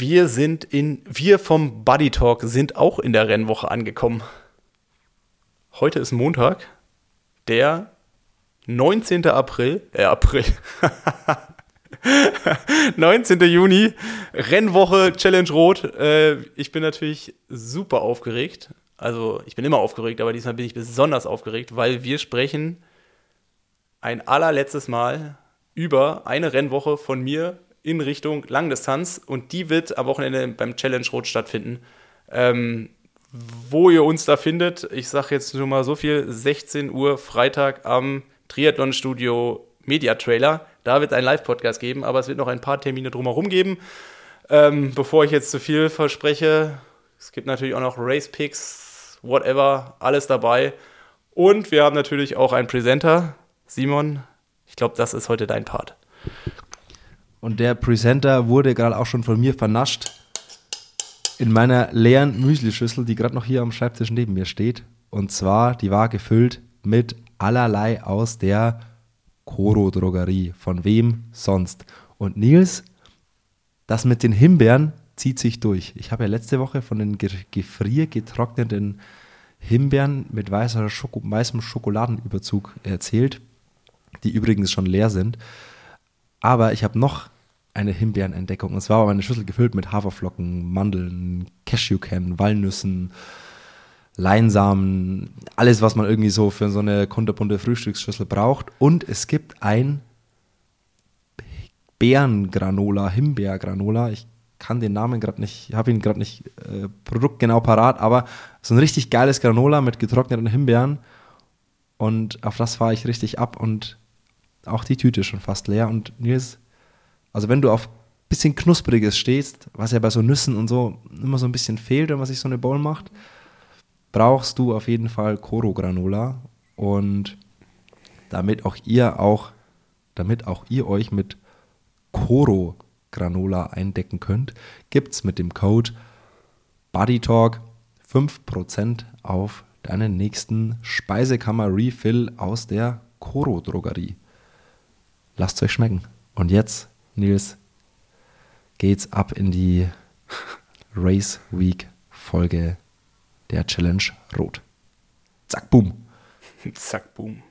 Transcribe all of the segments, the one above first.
Wir sind in, wir vom Buddy Talk sind auch in der Rennwoche angekommen. Heute ist Montag, der 19. April, äh, April, 19. Juni, Rennwoche Challenge Rot. Äh, ich bin natürlich super aufgeregt. Also, ich bin immer aufgeregt, aber diesmal bin ich besonders aufgeregt, weil wir sprechen ein allerletztes Mal über eine Rennwoche von mir in Richtung Langdistanz und die wird am Wochenende beim Challenge Rot stattfinden. Ähm, wo ihr uns da findet, ich sage jetzt nur mal so viel, 16 Uhr Freitag am Triathlon Studio Media Trailer. Da wird es einen Live-Podcast geben, aber es wird noch ein paar Termine drumherum geben. Ähm, bevor ich jetzt zu viel verspreche, es gibt natürlich auch noch Race Picks, whatever, alles dabei. Und wir haben natürlich auch einen Presenter, Simon. Ich glaube, das ist heute dein Part. Und der Presenter wurde gerade auch schon von mir vernascht in meiner leeren Müslischüssel, die gerade noch hier am Schreibtisch neben mir steht. Und zwar, die war gefüllt mit allerlei aus der Koro Drogerie. Von wem sonst? Und Nils, das mit den Himbeeren zieht sich durch. Ich habe ja letzte Woche von den gefriergetrockneten Himbeeren mit Schoko weißem Schokoladenüberzug erzählt, die übrigens schon leer sind. Aber ich habe noch eine Himbeerenentdeckung. Und zwar war meine Schüssel gefüllt mit Haferflocken, Mandeln, Cashewkernen, Walnüssen, Leinsamen, alles, was man irgendwie so für so eine kunterbunte Frühstücksschüssel braucht. Und es gibt ein Beerengranola, Himbeergranola. Ich kann den Namen gerade nicht, habe ihn gerade nicht äh, produktgenau parat, aber so ein richtig geiles Granola mit getrockneten Himbeeren. Und auf das fahre ich richtig ab und auch die Tüte schon fast leer. Und Nils, also wenn du auf bisschen knuspriges stehst, was ja bei so Nüssen und so immer so ein bisschen fehlt, wenn man sich so eine Bowl macht, brauchst du auf jeden Fall Koro Granola und damit auch ihr auch, damit auch ihr euch mit Koro Granola eindecken könnt, gibt es mit dem Code BodyTalk 5% auf deinen nächsten Speisekammer Refill aus der Koro Drogerie. Lasst es euch schmecken. Und jetzt, Nils, geht's ab in die Race Week Folge der Challenge Rot. Zack, boom. Zack, boom.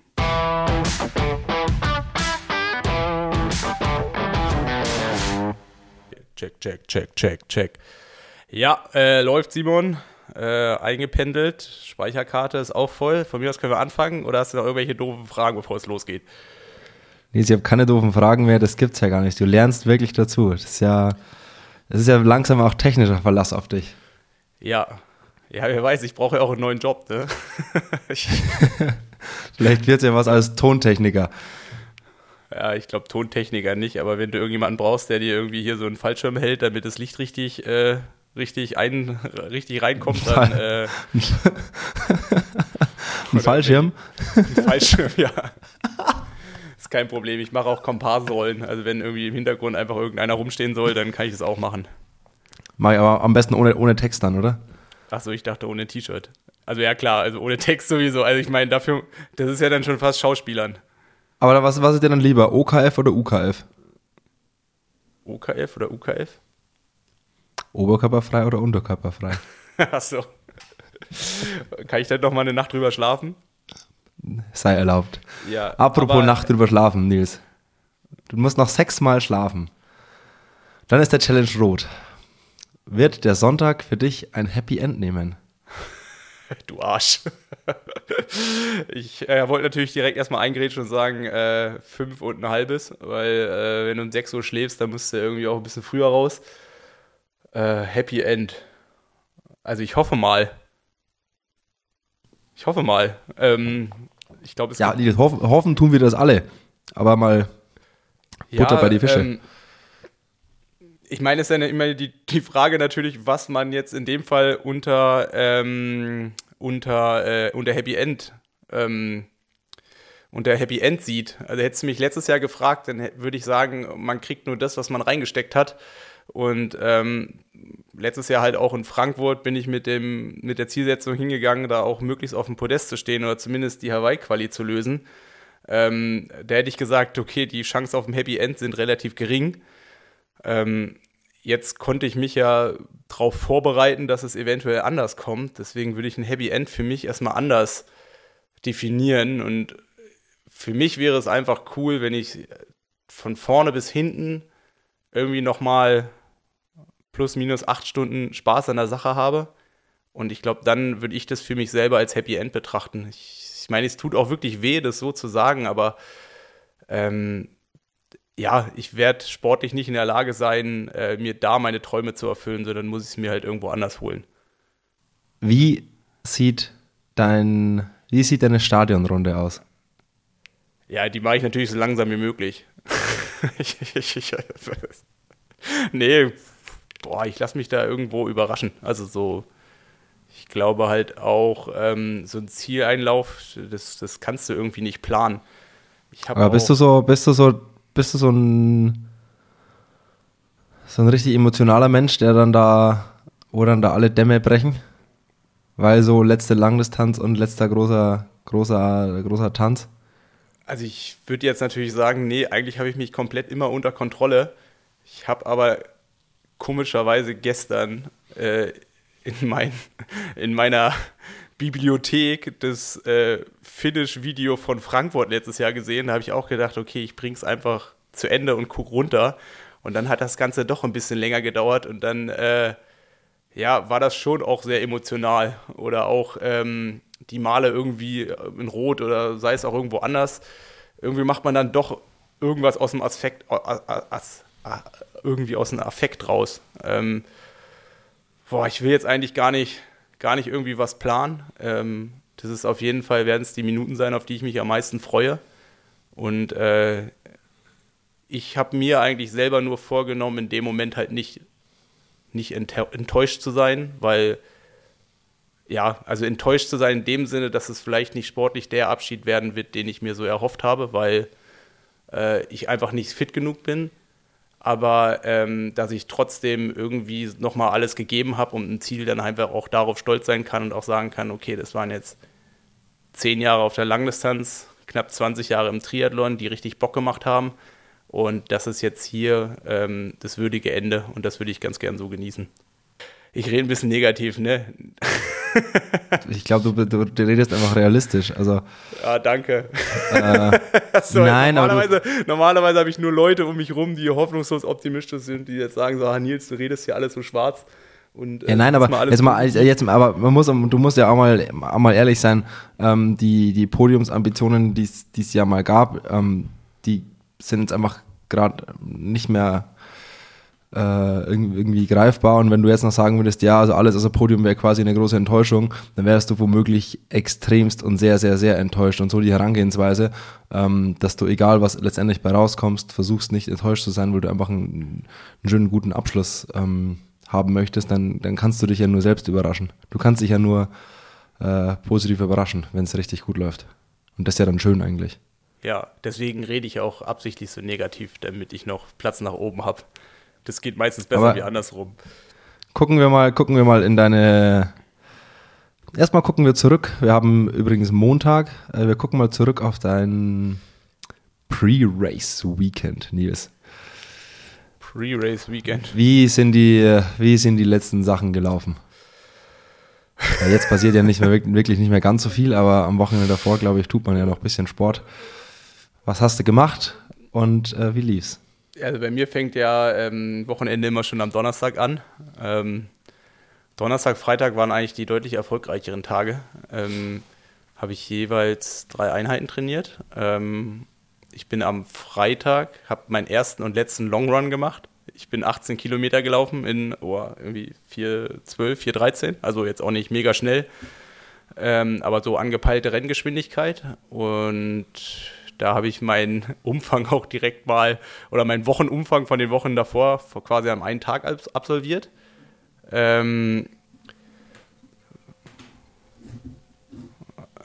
Check, check, check, check, check. Ja, äh, läuft Simon. Äh, eingependelt. Speicherkarte ist auch voll. Von mir aus können wir anfangen. Oder hast du noch irgendwelche doofen Fragen, bevor es losgeht? Ich habe keine doofen Fragen mehr. Das gibt's ja gar nicht. Du lernst wirklich dazu. Das ist ja, das ist ja langsam auch technischer Verlass auf dich. Ja, ja, wer weiß, ich brauche ja auch einen neuen Job, ne? Vielleicht wird es ja was als Tontechniker. Ja, ich glaube Tontechniker nicht, aber wenn du irgendjemanden brauchst, der dir irgendwie hier so einen Fallschirm hält, damit das Licht richtig, äh, richtig, ein, richtig reinkommt, dann. Äh, ein Fallschirm? Ein Fallschirm, ja. Ist kein Problem. Ich mache auch Komparsenrollen. Also wenn irgendwie im Hintergrund einfach irgendeiner rumstehen soll, dann kann ich das auch machen. Mach ich aber am besten ohne, ohne Text dann, oder? Achso, ich dachte ohne T-Shirt. Also ja klar, also ohne Text sowieso. Also ich meine, dafür, das ist ja dann schon fast Schauspielern. Aber was, was ist dir dann lieber, OKF oder UKF? OKF oder UKF? Oberkörperfrei oder unterkörperfrei? Achso. Kann ich dann noch mal eine Nacht drüber schlafen? Sei erlaubt. Ja. Apropos Nacht drüber schlafen, Nils. Du musst noch sechsmal schlafen. Dann ist der Challenge rot. Wird der Sonntag für dich ein Happy End nehmen? Du Arsch. ich äh, wollte natürlich direkt erstmal eingrätschen und sagen, äh, fünf und ein halbes, weil äh, wenn du um 6 Uhr schläfst, dann musst du irgendwie auch ein bisschen früher raus. Äh, Happy End. Also ich hoffe mal. Ich hoffe mal. Ähm, ich glaube, es Ja, hoffen, hoffen tun wir das alle. Aber mal Butter bei die Fische. ähm, ich meine, es ist ja immer die, die Frage natürlich, was man jetzt in dem Fall unter, ähm, unter, äh, unter Happy End ähm, unter Happy End sieht. Also hättest du mich letztes Jahr gefragt, dann würde ich sagen, man kriegt nur das, was man reingesteckt hat. Und ähm, letztes Jahr halt auch in Frankfurt bin ich mit, dem, mit der Zielsetzung hingegangen, da auch möglichst auf dem Podest zu stehen oder zumindest die Hawaii-Quali zu lösen. Ähm, da hätte ich gesagt, okay, die Chancen auf dem Happy End sind relativ gering. Ähm, jetzt konnte ich mich ja darauf vorbereiten, dass es eventuell anders kommt. Deswegen würde ich ein Happy End für mich erstmal anders definieren. Und für mich wäre es einfach cool, wenn ich von vorne bis hinten irgendwie nochmal plus minus acht Stunden Spaß an der Sache habe. Und ich glaube, dann würde ich das für mich selber als Happy End betrachten. Ich, ich meine, es tut auch wirklich weh, das so zu sagen, aber ähm, ja, ich werde sportlich nicht in der Lage sein, äh, mir da meine Träume zu erfüllen, sondern muss ich es mir halt irgendwo anders holen. Wie sieht dein, wie sieht deine Stadionrunde aus? Ja, die mache ich natürlich so langsam wie möglich. ich, ich, ich, nee, boah, ich lasse mich da irgendwo überraschen. Also so, ich glaube halt auch, ähm, so ein Zieleinlauf, das, das kannst du irgendwie nicht planen. Aber bist du so, bist du so, bist du so ein, so ein richtig emotionaler Mensch, der dann da, wo dann da alle Dämme brechen? Weil so letzte Langdistanz und letzter großer, großer, großer Tanz? Also ich würde jetzt natürlich sagen, nee, eigentlich habe ich mich komplett immer unter Kontrolle. Ich habe aber komischerweise gestern äh, in, mein, in meiner Bibliothek das äh, Finish-Video von Frankfurt letztes Jahr gesehen. Da habe ich auch gedacht, okay, ich bringe es einfach zu Ende und gucke runter. Und dann hat das Ganze doch ein bisschen länger gedauert und dann äh, ja, war das schon auch sehr emotional. Oder auch ähm, die Male irgendwie in Rot oder sei es auch irgendwo anders. Irgendwie macht man dann doch irgendwas aus dem Aspekt, as, as, irgendwie aus dem Affekt raus. Ähm, boah, ich will jetzt eigentlich gar nicht, gar nicht irgendwie was planen. Ähm, das ist auf jeden Fall, werden es die Minuten sein, auf die ich mich am meisten freue. Und äh, ich habe mir eigentlich selber nur vorgenommen, in dem Moment halt nicht, nicht enttäuscht zu sein, weil ja, also enttäuscht zu sein in dem Sinne, dass es vielleicht nicht sportlich der Abschied werden wird, den ich mir so erhofft habe, weil äh, ich einfach nicht fit genug bin. Aber ähm, dass ich trotzdem irgendwie nochmal alles gegeben habe und ein Ziel dann einfach auch darauf stolz sein kann und auch sagen kann, okay, das waren jetzt zehn Jahre auf der Langdistanz, knapp 20 Jahre im Triathlon, die richtig Bock gemacht haben. Und das ist jetzt hier ähm, das würdige Ende und das würde ich ganz gern so genießen. Ich rede ein bisschen negativ, ne? ich glaube, du, du, du, redest einfach realistisch. Also, ja, danke. Äh, so, nein, normalerweise, normalerweise habe ich nur Leute um mich rum, die hoffnungslos optimistisch sind, die jetzt sagen so, ah, Nils, du redest hier alles so schwarz. Und, äh, ja, nein, aber jetzt mal, jetzt, aber man muss, du musst ja auch mal, auch mal ehrlich sein, ähm, die, die Podiumsambitionen, die es ja mal gab, ähm, die sind jetzt einfach gerade nicht mehr irgendwie greifbar. Und wenn du jetzt noch sagen würdest, ja, also alles außer Podium wäre quasi eine große Enttäuschung, dann wärst du womöglich extremst und sehr, sehr, sehr enttäuscht. Und so die Herangehensweise, ähm, dass du, egal was letztendlich bei rauskommst, versuchst nicht enttäuscht zu sein, weil du einfach einen, einen schönen, guten Abschluss ähm, haben möchtest, dann, dann kannst du dich ja nur selbst überraschen. Du kannst dich ja nur äh, positiv überraschen, wenn es richtig gut läuft. Und das ist ja dann schön eigentlich. Ja, deswegen rede ich auch absichtlich so negativ, damit ich noch Platz nach oben habe. Das geht meistens besser Aber wie andersrum. Gucken wir mal, gucken wir mal in deine. Erstmal gucken wir zurück. Wir haben übrigens Montag. Äh, wir gucken mal zurück auf dein Pre-Race-Weekend, Nils. Pre-Race-Weekend. Wie sind die, wie sind die letzten Sachen gelaufen? Ja, jetzt passiert ja nicht mehr, wirklich nicht mehr ganz so viel, aber am Wochenende davor, glaube ich, tut man ja noch ein bisschen Sport. Was hast du gemacht und äh, wie lief's? Also bei mir fängt ja ähm, Wochenende immer schon am Donnerstag an. Ähm, Donnerstag, Freitag waren eigentlich die deutlich erfolgreicheren Tage. Ähm, Habe ich jeweils drei Einheiten trainiert. Ähm, ich bin am Freitag, habe meinen ersten und letzten Long Run gemacht. Ich bin 18 Kilometer gelaufen in oh, irgendwie 4,12, 4,13. Also jetzt auch nicht mega schnell, ähm, aber so angepeilte Renngeschwindigkeit. Und da habe ich meinen Umfang auch direkt mal, oder meinen Wochenumfang von den Wochen davor quasi am einen Tag absolviert. Ähm,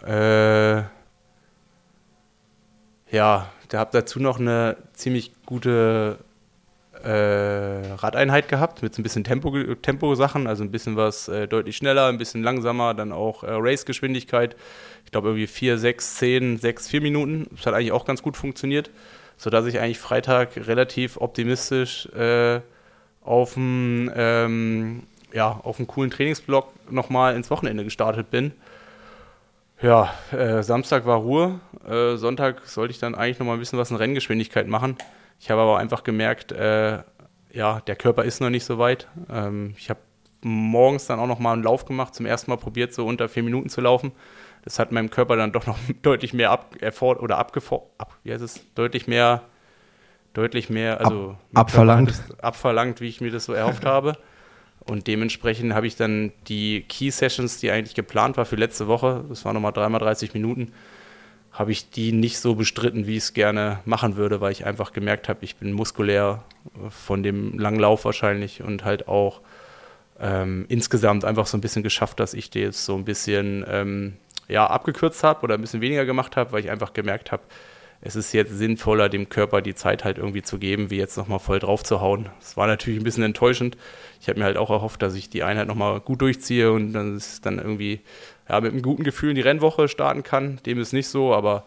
äh, ja, der habe dazu noch eine ziemlich gute Radeinheit gehabt mit so ein bisschen Tempo-Sachen, Tempo also ein bisschen was äh, deutlich schneller, ein bisschen langsamer, dann auch äh, Race-Geschwindigkeit. Ich glaube irgendwie 4, 6, 10, 6, 4 Minuten. Das hat eigentlich auch ganz gut funktioniert, sodass ich eigentlich Freitag relativ optimistisch äh, auf dem ähm, ja, coolen Trainingsblock nochmal ins Wochenende gestartet bin. Ja, äh, Samstag war Ruhe. Äh, Sonntag sollte ich dann eigentlich nochmal ein bisschen was in Renngeschwindigkeit machen. Ich habe aber einfach gemerkt, äh, ja, der Körper ist noch nicht so weit. Ähm, ich habe morgens dann auch nochmal einen Lauf gemacht, zum ersten Mal probiert, so unter vier Minuten zu laufen. Das hat meinem Körper dann doch noch deutlich mehr ab, oder abgefordert, ab, wie heißt es, deutlich mehr, deutlich mehr, also ab, abverlangt. abverlangt, wie ich mir das so erhofft habe. Und dementsprechend habe ich dann die Key Sessions, die eigentlich geplant war für letzte Woche, das war nochmal dreimal 30 Minuten, habe ich die nicht so bestritten, wie ich es gerne machen würde, weil ich einfach gemerkt habe, ich bin muskulär von dem langen Lauf wahrscheinlich und halt auch ähm, insgesamt einfach so ein bisschen geschafft, dass ich das so ein bisschen ähm, ja, abgekürzt habe oder ein bisschen weniger gemacht habe, weil ich einfach gemerkt habe, es ist jetzt sinnvoller, dem Körper die Zeit halt irgendwie zu geben, wie jetzt nochmal voll drauf zu hauen. Das war natürlich ein bisschen enttäuschend. Ich habe mir halt auch erhofft, dass ich die Einheit nochmal gut durchziehe und dann ist dann irgendwie ja, mit einem guten Gefühl in die Rennwoche starten kann. Dem ist nicht so, aber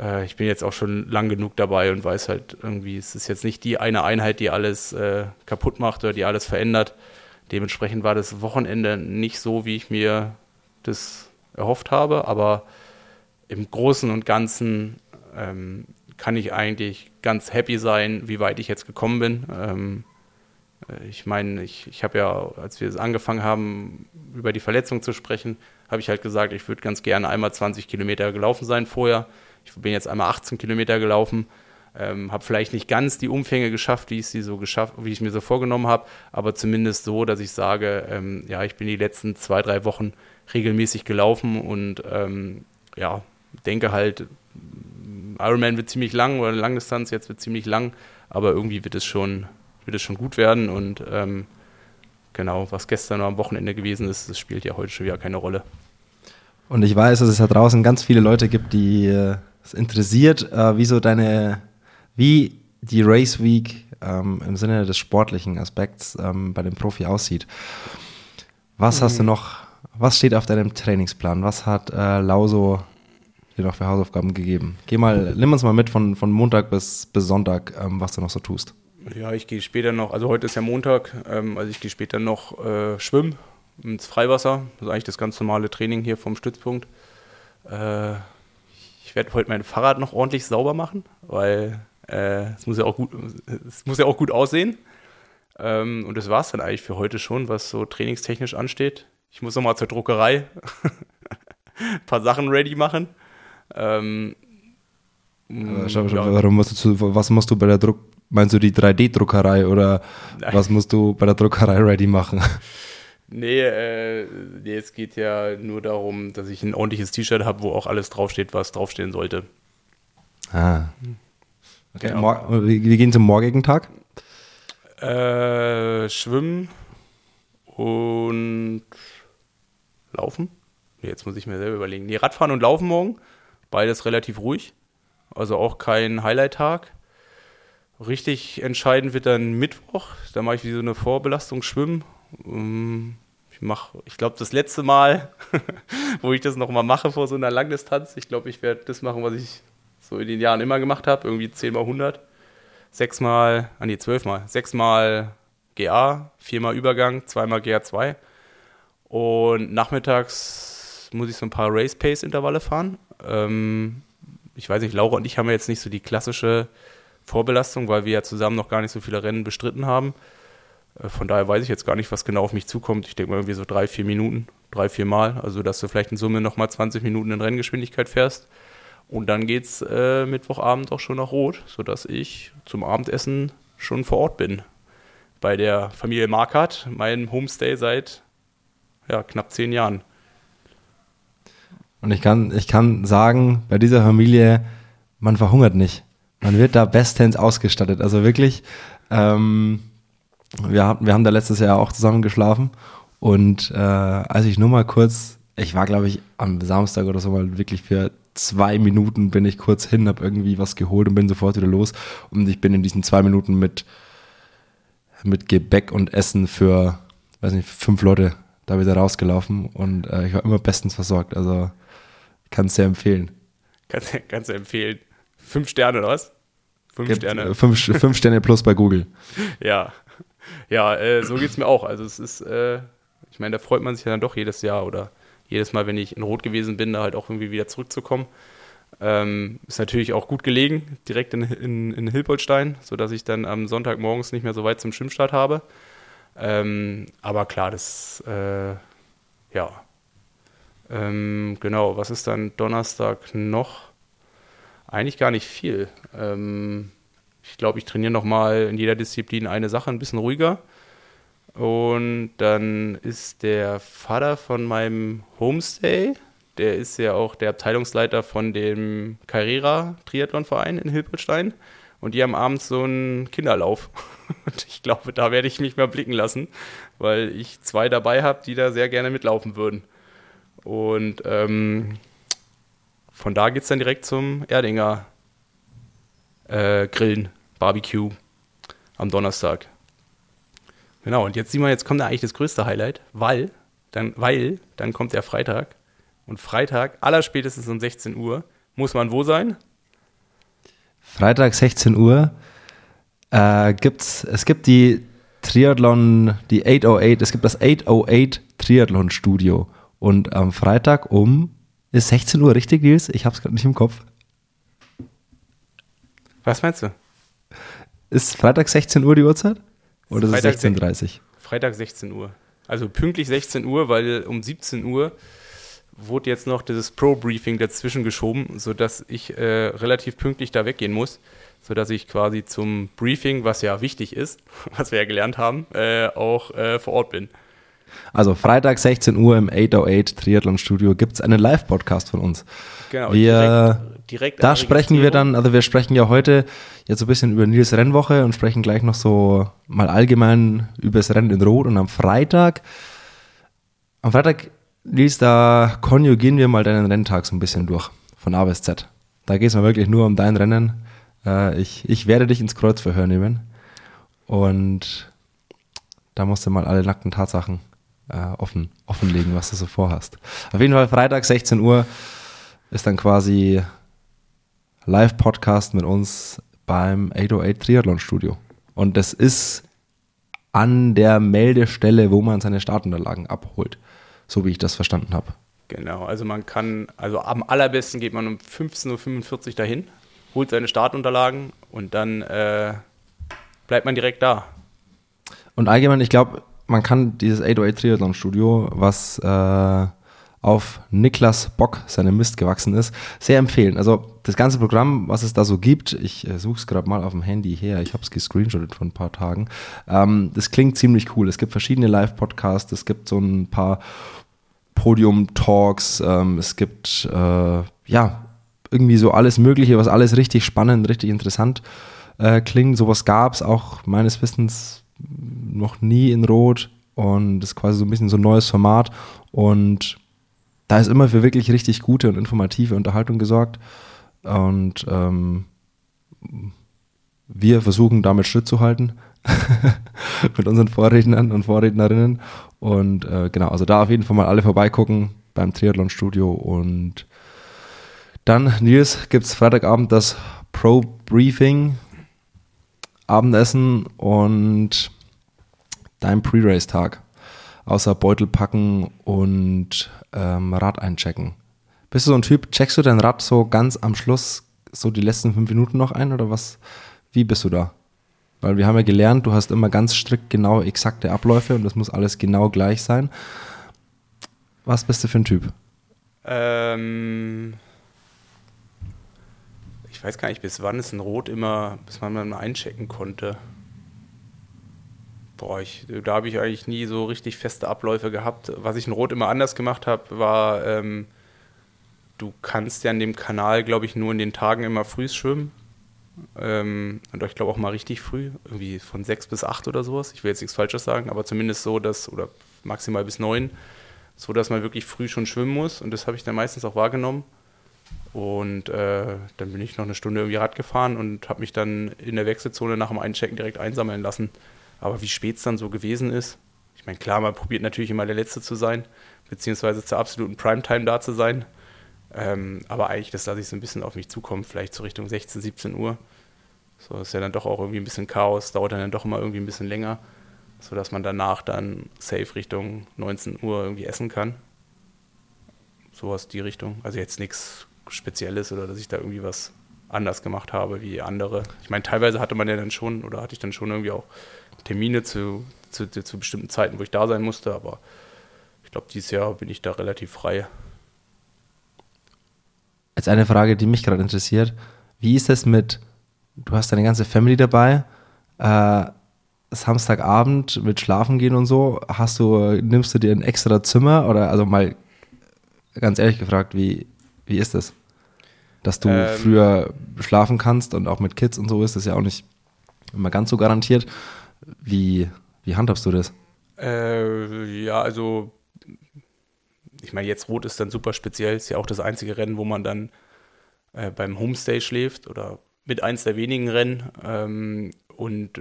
äh, ich bin jetzt auch schon lang genug dabei und weiß halt irgendwie, es ist jetzt nicht die eine Einheit, die alles äh, kaputt macht oder die alles verändert. Dementsprechend war das Wochenende nicht so, wie ich mir das erhofft habe, aber im Großen und Ganzen ähm, kann ich eigentlich ganz happy sein, wie weit ich jetzt gekommen bin. Ähm, äh, ich meine, ich, ich habe ja, als wir angefangen haben, über die Verletzung zu sprechen, habe ich halt gesagt, ich würde ganz gerne einmal 20 Kilometer gelaufen sein vorher. Ich bin jetzt einmal 18 Kilometer gelaufen. Ähm, habe vielleicht nicht ganz die Umfänge geschafft, wie ich sie so geschafft, wie ich mir so vorgenommen habe, aber zumindest so, dass ich sage, ähm, ja, ich bin die letzten zwei, drei Wochen regelmäßig gelaufen und ähm, ja, denke halt, Ironman wird ziemlich lang oder Langdistanz jetzt wird ziemlich lang, aber irgendwie wird es schon, wird es schon gut werden und ähm, genau, was gestern am Wochenende gewesen ist, das spielt ja heute schon wieder keine Rolle. Und ich weiß, dass es da draußen ganz viele Leute gibt, die äh, es interessiert, äh, wie so deine, wie die Race Week ähm, im Sinne des sportlichen Aspekts ähm, bei dem Profi aussieht. Was mhm. hast du mhm. noch, was steht auf deinem Trainingsplan? Was hat äh, Lauso dir noch für Hausaufgaben gegeben? Geh mal, nimm uns mal mit von, von Montag bis, bis Sonntag, ähm, was du noch so tust. Ja, ich gehe später noch, also heute ist ja Montag, ähm, also ich gehe später noch äh, schwimmen ins Freiwasser. Das ist eigentlich das ganz normale Training hier vom Stützpunkt. Äh, ich werde heute mein Fahrrad noch ordentlich sauber machen, weil äh, es muss ja auch gut, es muss ja auch gut aussehen. Ähm, und das war es dann eigentlich für heute schon, was so trainingstechnisch ansteht. Ich muss noch mal zur Druckerei ein paar Sachen ready machen. Ähm, schau, ja. warum musst du zu, was musst du bei der Druck, meinst du die 3D-Druckerei oder Nein. was musst du bei der Druckerei ready machen? Nee, äh, nee, es geht ja nur darum, dass ich ein ordentliches T-Shirt habe, wo auch alles draufsteht, was draufstehen sollte. Ah. Okay, ja. wie, wie gehen zum morgigen Tag? Äh, schwimmen und laufen. Jetzt muss ich mir selber überlegen. Nee, Radfahren und Laufen morgen. Beides relativ ruhig. Also auch kein Highlight-Tag. Richtig entscheidend wird dann Mittwoch. Da mache ich wie so eine Vorbelastung schwimmen. Ähm, ich mache, ich glaube, das letzte Mal, wo ich das nochmal mache vor so einer Langdistanz, ich glaube, ich werde das machen, was ich so in den Jahren immer gemacht habe. Irgendwie 10 mal 100. Sechsmal, ah nee, zwölfmal. Sechsmal GA, viermal Übergang, zweimal GA2. Und nachmittags muss ich so ein paar Race Pace Intervalle fahren. Ähm, ich weiß nicht, Laura und ich haben ja jetzt nicht so die klassische Vorbelastung, weil wir ja zusammen noch gar nicht so viele Rennen bestritten haben. Äh, von daher weiß ich jetzt gar nicht, was genau auf mich zukommt. Ich denke mal irgendwie so drei, vier Minuten, drei, vier Mal. Also, dass du vielleicht in Summe nochmal 20 Minuten in Renngeschwindigkeit fährst. Und dann geht es äh, Mittwochabend auch schon nach Rot, sodass ich zum Abendessen schon vor Ort bin. Bei der Familie Markert, meinem Homestay seit ja, knapp zehn Jahren. Und ich kann, ich kann sagen, bei dieser Familie, man verhungert nicht. Man wird da bestens ausgestattet. Also wirklich, ähm, wir, haben, wir haben da letztes Jahr auch zusammen geschlafen. Und äh, als ich nur mal kurz, ich war glaube ich am Samstag oder so mal wirklich für zwei Minuten bin ich kurz hin, habe irgendwie was geholt und bin sofort wieder los. Und ich bin in diesen zwei Minuten mit, mit Gebäck und Essen für, weiß nicht, fünf Leute da wieder rausgelaufen und äh, ich war immer bestens versorgt. Also Kannst du empfehlen. Kannst, kannst du empfehlen. Fünf Sterne oder was? Fünf Gibt, Sterne. Fünf, fünf Sterne plus bei Google. ja. ja, äh, so geht es mir auch. Also es ist, äh, ich meine, da freut man sich ja dann doch jedes Jahr oder jedes Mal, wenn ich in Rot gewesen bin, da halt auch irgendwie wieder zurückzukommen. Ähm, ist natürlich auch gut gelegen, direkt in, in, in Hilpoltstein, sodass ich dann am Sonntagmorgens nicht mehr so weit zum Schwimmstart habe. Ähm, aber klar, das, äh, ja. Ähm, genau, was ist dann Donnerstag noch? Eigentlich gar nicht viel. Ähm, ich glaube, ich trainiere nochmal in jeder Disziplin eine Sache ein bisschen ruhiger. Und dann ist der Vater von meinem Homestay, der ist ja auch der Abteilungsleiter von dem Carrera Triathlonverein in Hilpoltstein. Und die haben abends so einen Kinderlauf. Und ich glaube, da werde ich mich mal blicken lassen, weil ich zwei dabei habe, die da sehr gerne mitlaufen würden. Und ähm, von da geht es dann direkt zum Erdinger äh, Grillen, Barbecue am Donnerstag. Genau, und jetzt sieht man, jetzt kommt da eigentlich das größte Highlight, weil dann, weil dann kommt der Freitag. Und Freitag, allerspätestens um 16 Uhr, muss man wo sein? Freitag 16 Uhr äh, gibt's, es gibt die Triathlon, die 808, es gibt das 808 Triathlon Studio. Und am Freitag um, ist 16 Uhr richtig, Nils? Ich hab's gerade nicht im Kopf. Was meinst du? Ist Freitag 16 Uhr die Uhrzeit? Oder ist es 16.30 Uhr? Freitag 16 Uhr. Also pünktlich 16 Uhr, weil um 17 Uhr wurde jetzt noch dieses Pro-Briefing dazwischen geschoben, sodass ich äh, relativ pünktlich da weggehen muss, sodass ich quasi zum Briefing, was ja wichtig ist, was wir ja gelernt haben, äh, auch äh, vor Ort bin. Also Freitag 16 Uhr im 808 Triathlon Studio gibt es einen Live-Podcast von uns. Genau, wir, direkt, direkt da sprechen wir dann, also wir sprechen ja heute jetzt so ein bisschen über Nils Rennwoche und sprechen gleich noch so mal allgemein über das Rennen in Rot und am Freitag, am Freitag, Nils, da konjugieren wir mal deinen Renntag so ein bisschen durch, von A bis Z. Da geht es mal wirklich nur um dein Rennen. Äh, ich, ich werde dich ins Kreuzverhör nehmen und da musst du mal alle nackten Tatsachen äh, offen, offenlegen, was du so vorhast. Auf jeden Fall Freitag 16 Uhr ist dann quasi Live-Podcast mit uns beim 808 Triathlon Studio. Und das ist an der Meldestelle, wo man seine Startunterlagen abholt, so wie ich das verstanden habe. Genau, also man kann, also am allerbesten geht man um 15.45 Uhr dahin, holt seine Startunterlagen und dann äh, bleibt man direkt da. Und allgemein, ich glaube, man kann dieses 808 Triathlon Studio, was äh, auf Niklas Bock, seinem Mist gewachsen ist, sehr empfehlen. Also das ganze Programm, was es da so gibt, ich äh, suche es gerade mal auf dem Handy her, ich habe es gescreenshottet vor ein paar Tagen, ähm, das klingt ziemlich cool. Es gibt verschiedene Live-Podcasts, es gibt so ein paar Podium-Talks, ähm, es gibt äh, ja irgendwie so alles Mögliche, was alles richtig spannend, richtig interessant äh, klingt. Sowas gab es auch meines Wissens noch nie in Rot und ist quasi so ein bisschen so ein neues Format und da ist immer für wirklich richtig gute und informative Unterhaltung gesorgt und ähm, wir versuchen damit Schritt zu halten mit unseren Vorrednern und Vorrednerinnen und äh, genau, also da auf jeden Fall mal alle vorbeigucken beim Triathlon Studio und dann, Nils, gibt es Freitagabend das Pro Briefing Abendessen und dein Pre-Race-Tag. Außer Beutel packen und ähm, Rad einchecken. Bist du so ein Typ, checkst du dein Rad so ganz am Schluss, so die letzten fünf Minuten noch ein oder was? Wie bist du da? Weil wir haben ja gelernt, du hast immer ganz strikt genau exakte Abläufe und das muss alles genau gleich sein. Was bist du für ein Typ? Ähm, ich weiß gar nicht, bis wann es in Rot immer, bis man mal einchecken konnte. Boah, ich, da habe ich eigentlich nie so richtig feste Abläufe gehabt. Was ich in Rot immer anders gemacht habe, war, ähm, du kannst ja in dem Kanal, glaube ich, nur in den Tagen immer früh schwimmen. Ähm, und ich glaube auch mal richtig früh, irgendwie von sechs bis acht oder sowas. Ich will jetzt nichts Falsches sagen, aber zumindest so, dass, oder maximal bis neun, so dass man wirklich früh schon schwimmen muss. Und das habe ich dann meistens auch wahrgenommen. Und äh, dann bin ich noch eine Stunde irgendwie Rad gefahren und habe mich dann in der Wechselzone nach dem Einchecken direkt einsammeln lassen. Aber wie spät es dann so gewesen ist, ich meine, klar, man probiert natürlich immer der Letzte zu sein, beziehungsweise zur absoluten Primetime da zu sein. Ähm, aber eigentlich, das lasse ich so ein bisschen auf mich zukommen, vielleicht so Richtung 16, 17 Uhr. So ist ja dann doch auch irgendwie ein bisschen Chaos, dauert dann doch immer irgendwie ein bisschen länger, sodass man danach dann safe Richtung 19 Uhr irgendwie essen kann. Sowas die Richtung. Also jetzt nichts Spezielles oder dass ich da irgendwie was anders gemacht habe wie andere. Ich meine, teilweise hatte man ja dann schon oder hatte ich dann schon irgendwie auch Termine zu, zu, zu bestimmten Zeiten, wo ich da sein musste, aber ich glaube, dieses Jahr bin ich da relativ frei. Jetzt eine Frage, die mich gerade interessiert. Wie ist es mit, du hast deine ganze Family dabei, äh, Samstagabend mit Schlafen gehen und so, hast du, nimmst du dir ein extra Zimmer oder also mal ganz ehrlich gefragt, wie, wie ist das? Dass du ähm, früher schlafen kannst und auch mit Kids und so ist das ja auch nicht immer ganz so garantiert. Wie, wie handhabst du das? Äh, ja, also ich meine, jetzt Rot ist dann super speziell, ist ja auch das einzige Rennen, wo man dann äh, beim Homestay schläft oder mit eins der wenigen Rennen. Ähm, und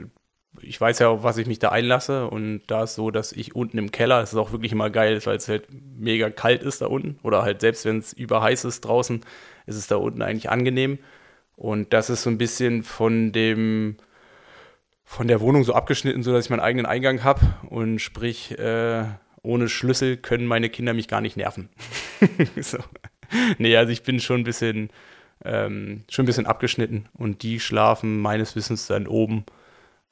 ich weiß ja, auf was ich mich da einlasse. Und da ist so, dass ich unten im Keller, es ist auch wirklich immer geil, weil es halt mega kalt ist da unten. Oder halt selbst wenn es überheiß ist draußen, ist es da unten eigentlich angenehm. Und das ist so ein bisschen von dem von der Wohnung so abgeschnitten, so dass ich meinen eigenen Eingang habe und sprich äh, ohne Schlüssel können meine Kinder mich gar nicht nerven. so. Nee, also ich bin schon ein bisschen, ähm, schon ein bisschen abgeschnitten und die schlafen meines Wissens dann oben.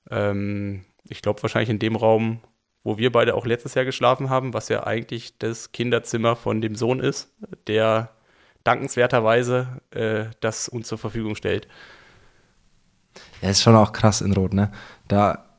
Ähm, ich glaube wahrscheinlich in dem Raum, wo wir beide auch letztes Jahr geschlafen haben, was ja eigentlich das Kinderzimmer von dem Sohn ist, der dankenswerterweise äh, das uns zur Verfügung stellt. Ja, ist schon auch krass in Rot, ne? Da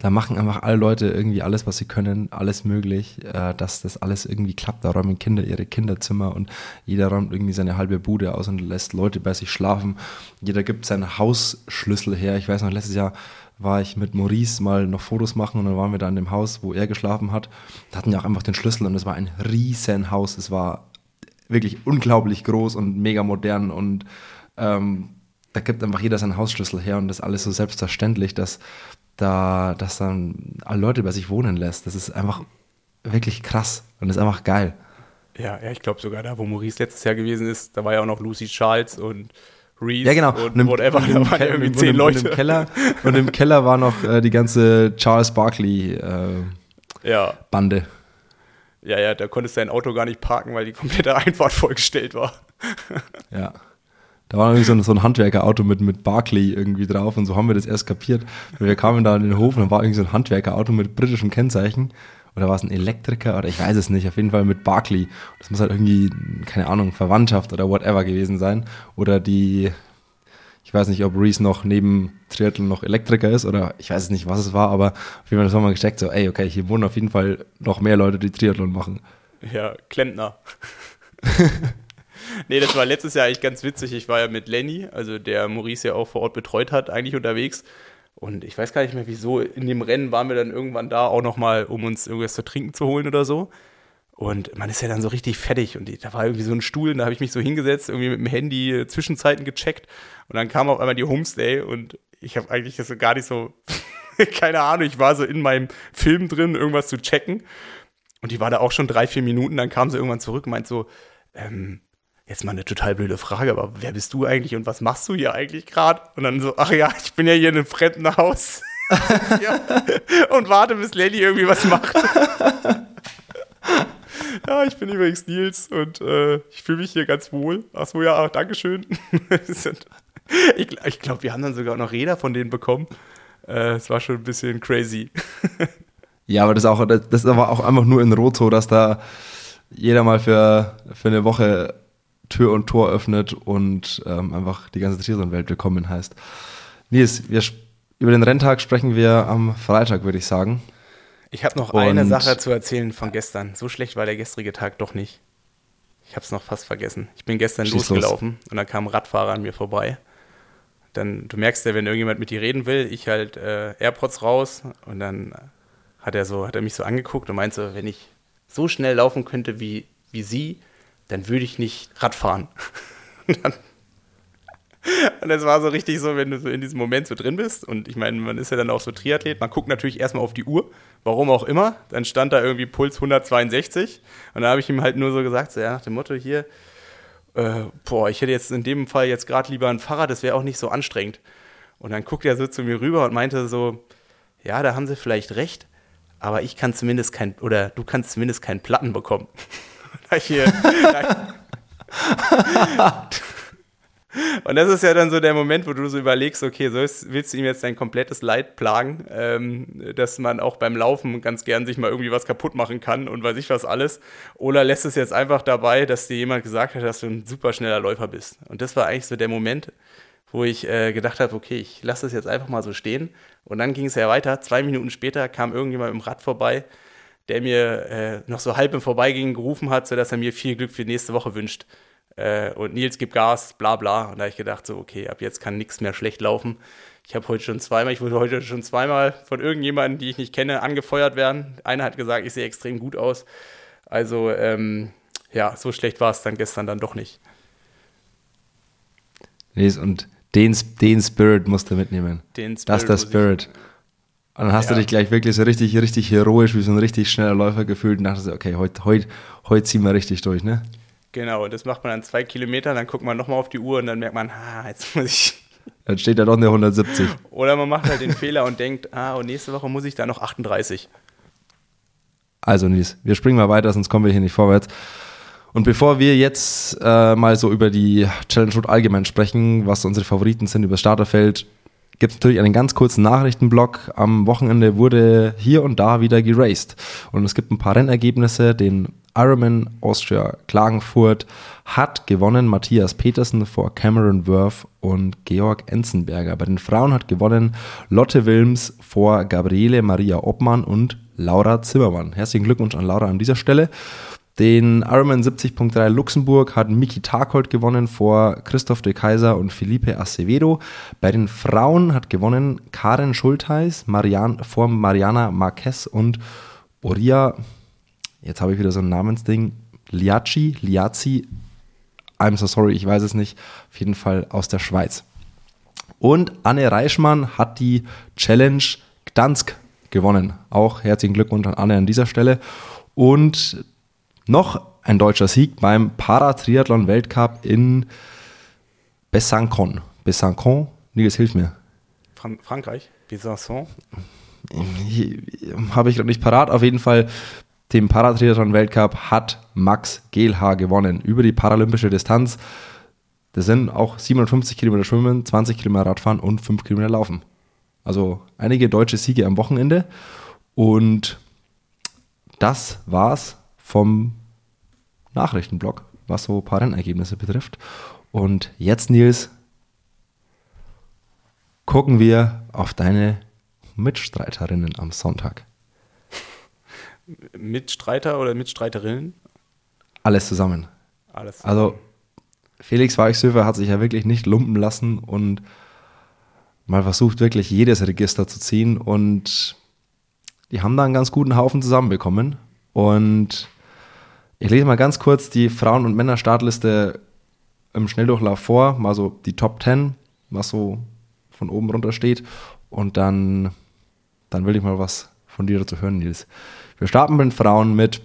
da machen einfach alle Leute irgendwie alles, was sie können, alles möglich, äh, dass das alles irgendwie klappt. Da räumen Kinder ihre Kinderzimmer und jeder räumt irgendwie seine halbe Bude aus und lässt Leute bei sich schlafen. Jeder gibt seinen Hausschlüssel her. Ich weiß noch, letztes Jahr war ich mit Maurice mal noch Fotos machen und dann waren wir da in dem Haus, wo er geschlafen hat. Da hatten wir auch einfach den Schlüssel und es war ein riesen Haus. Es war wirklich unglaublich groß und mega modern und ähm, da gibt einfach jeder seinen Hausschlüssel her und das ist alles so selbstverständlich, dass da, dass dann alle Leute bei sich wohnen lässt. Das ist einfach wirklich krass und ist einfach geil. Ja, ja, ich glaube sogar da, wo Maurice letztes Jahr gewesen ist, da war ja auch noch Lucy Charles und Reese ja, genau. und, und whatever. Und da waren ja irgendwie zehn Leute. Und im, Keller, und im Keller war noch äh, die ganze Charles Barkley äh, ja. Bande. Ja, ja, da konntest du dein Auto gar nicht parken, weil die komplette Einfahrt vollgestellt war. ja. Da war irgendwie so ein, so ein Handwerkerauto mit, mit Barclay irgendwie drauf und so haben wir das erst kapiert. Wir kamen da in den Hof und da war irgendwie so ein Handwerkerauto mit britischem Kennzeichen. Oder war es ein Elektriker oder ich weiß es nicht, auf jeden Fall mit Barclay. Das muss halt irgendwie, keine Ahnung, Verwandtschaft oder whatever gewesen sein. Oder die, ich weiß nicht, ob Reese noch neben Triathlon noch Elektriker ist oder ich weiß es nicht, was es war, aber auf jeden Fall das haben wir gesteckt, so, ey, okay, hier wohnen auf jeden Fall noch mehr Leute, die Triathlon machen. Ja, Klempner. nee, das war letztes Jahr eigentlich ganz witzig. Ich war ja mit Lenny, also der Maurice ja auch vor Ort betreut hat, eigentlich unterwegs. Und ich weiß gar nicht mehr, wieso. In dem Rennen waren wir dann irgendwann da auch nochmal, um uns irgendwas zu trinken zu holen oder so. Und man ist ja dann so richtig fertig. Und da war irgendwie so ein Stuhl, und da habe ich mich so hingesetzt, irgendwie mit dem Handy Zwischenzeiten gecheckt. Und dann kam auf einmal die Homestay und ich habe eigentlich das so gar nicht so, keine Ahnung, ich war so in meinem Film drin, irgendwas zu checken. Und die war da auch schon drei, vier Minuten. Dann kam sie irgendwann zurück und meint so, ähm, jetzt mal eine total blöde Frage, aber wer bist du eigentlich und was machst du hier eigentlich gerade? Und dann so, ach ja, ich bin ja hier in einem fremden Haus. und warte, bis Lenny irgendwie was macht. ja, ich bin übrigens Nils und äh, ich fühle mich hier ganz wohl. Achso, ja, ach, Dankeschön. ich ich glaube, wir haben dann sogar noch Räder von denen bekommen. Äh, es war schon ein bisschen crazy. ja, aber das, auch, das, das war auch einfach nur in Rot so, dass da jeder mal für, für eine Woche Tür und Tor öffnet und ähm, einfach die ganze Triathlon-Welt willkommen heißt. Nils, wir, über den Renntag sprechen wir am Freitag, würde ich sagen. Ich habe noch und eine Sache zu erzählen von gestern. So schlecht war der gestrige Tag doch nicht. Ich habe es noch fast vergessen. Ich bin gestern Schieß losgelaufen los. und dann kam ein Radfahrer an mir vorbei. Dann, du merkst ja, wenn irgendjemand mit dir reden will, ich halt äh, AirPods raus und dann hat er so, hat er mich so angeguckt und meinte, wenn ich so schnell laufen könnte wie, wie sie, dann würde ich nicht Rad fahren. und das war so richtig so, wenn du so in diesem Moment so drin bist. Und ich meine, man ist ja dann auch so Triathlet. Man guckt natürlich erstmal auf die Uhr, warum auch immer. Dann stand da irgendwie Puls 162. Und da habe ich ihm halt nur so gesagt, so ja, nach dem Motto hier, äh, boah, ich hätte jetzt in dem Fall jetzt gerade lieber ein Fahrrad, das wäre auch nicht so anstrengend. Und dann guckt er so zu mir rüber und meinte so, ja, da haben sie vielleicht recht, aber ich kann zumindest kein, oder du kannst zumindest keinen Platten bekommen. Hier, und das ist ja dann so der Moment, wo du so überlegst, okay, so ist, willst du ihm jetzt dein komplettes Leid plagen, ähm, dass man auch beim Laufen ganz gern sich mal irgendwie was kaputt machen kann und weiß ich was alles. Oder lässt es jetzt einfach dabei, dass dir jemand gesagt hat, dass du ein super schneller Läufer bist. Und das war eigentlich so der Moment, wo ich äh, gedacht habe, okay, ich lasse das jetzt einfach mal so stehen. Und dann ging es ja weiter. Zwei Minuten später kam irgendjemand im Rad vorbei, der mir äh, noch so halb im Vorbeigehen gerufen hat, sodass er mir viel Glück für die nächste Woche wünscht äh, und Nils gibt Gas, bla bla. Und da habe ich gedacht, so, okay, ab jetzt kann nichts mehr schlecht laufen. Ich habe heute schon zweimal, ich wurde heute schon zweimal von irgendjemandem, die ich nicht kenne, angefeuert werden. Einer hat gesagt, ich sehe extrem gut aus. Also, ähm, ja, so schlecht war es dann gestern dann doch nicht. Und den, den Spirit musst du mitnehmen. Den Spirit das ist der Spirit. Und dann hast ja. du dich gleich wirklich so richtig, richtig heroisch wie so ein richtig schneller Läufer gefühlt und dachtest, okay, heute, heute, heute ziehen wir richtig durch, ne? Genau, und das macht man dann zwei Kilometer, dann guckt man nochmal auf die Uhr und dann merkt man, ah, jetzt muss ich. Dann steht da doch eine 170. Oder man macht halt den Fehler und denkt, ah, und nächste Woche muss ich da noch 38. Also, Nies, wir springen mal weiter, sonst kommen wir hier nicht vorwärts. Und bevor wir jetzt äh, mal so über die Challenge Route allgemein sprechen, was unsere Favoriten sind über das Starterfeld, gibt es natürlich einen ganz kurzen Nachrichtenblock. Am Wochenende wurde hier und da wieder geraced. Und es gibt ein paar Rennergebnisse. Den Ironman Austria Klagenfurt hat gewonnen Matthias Petersen vor Cameron Worth und Georg Enzenberger. Bei den Frauen hat gewonnen Lotte Wilms vor Gabriele Maria Obmann und Laura Zimmermann. Herzlichen Glückwunsch an Laura an dieser Stelle. Den Ironman 70.3 Luxemburg hat Miki Tarkold gewonnen vor Christoph de Kaiser und Felipe Acevedo. Bei den Frauen hat gewonnen Karen Schultheis Marian, vor Mariana Marquez und Oria, jetzt habe ich wieder so ein Namensding, Liaci, Liazi, I'm so sorry, ich weiß es nicht, auf jeden Fall aus der Schweiz. Und Anne Reichmann hat die Challenge Gdansk gewonnen. Auch herzlichen Glückwunsch an Anne an dieser Stelle. Und noch ein deutscher Sieg beim Paratriathlon-Weltcup in Besançon. Besançon? Nils, hilf mir. Fran Frankreich? Besançon? Habe ich gerade nicht parat. Auf jeden Fall, den Paratriathlon-Weltcup hat Max Gehlhaar gewonnen über die paralympische Distanz. Das sind auch 57 Kilometer Schwimmen, 20 Kilometer Radfahren und 5 Kilometer Laufen. Also einige deutsche Siege am Wochenende. Und das war's vom Nachrichtenblock, was so ein paar Rennergebnisse betrifft. Und jetzt, Nils, gucken wir auf deine Mitstreiterinnen am Sonntag. Mitstreiter oder Mitstreiterinnen? Alles zusammen. Alles zusammen. Also, Felix Weichsöfer hat sich ja wirklich nicht lumpen lassen und mal versucht, wirklich jedes Register zu ziehen. Und die haben da einen ganz guten Haufen zusammenbekommen. Und ich lese mal ganz kurz die Frauen- und Männer-Startliste im Schnelldurchlauf vor, mal so die Top 10, was so von oben runter steht. Und dann, dann will ich mal was von dir dazu hören, Nils. Wir starten mit den Frauen mit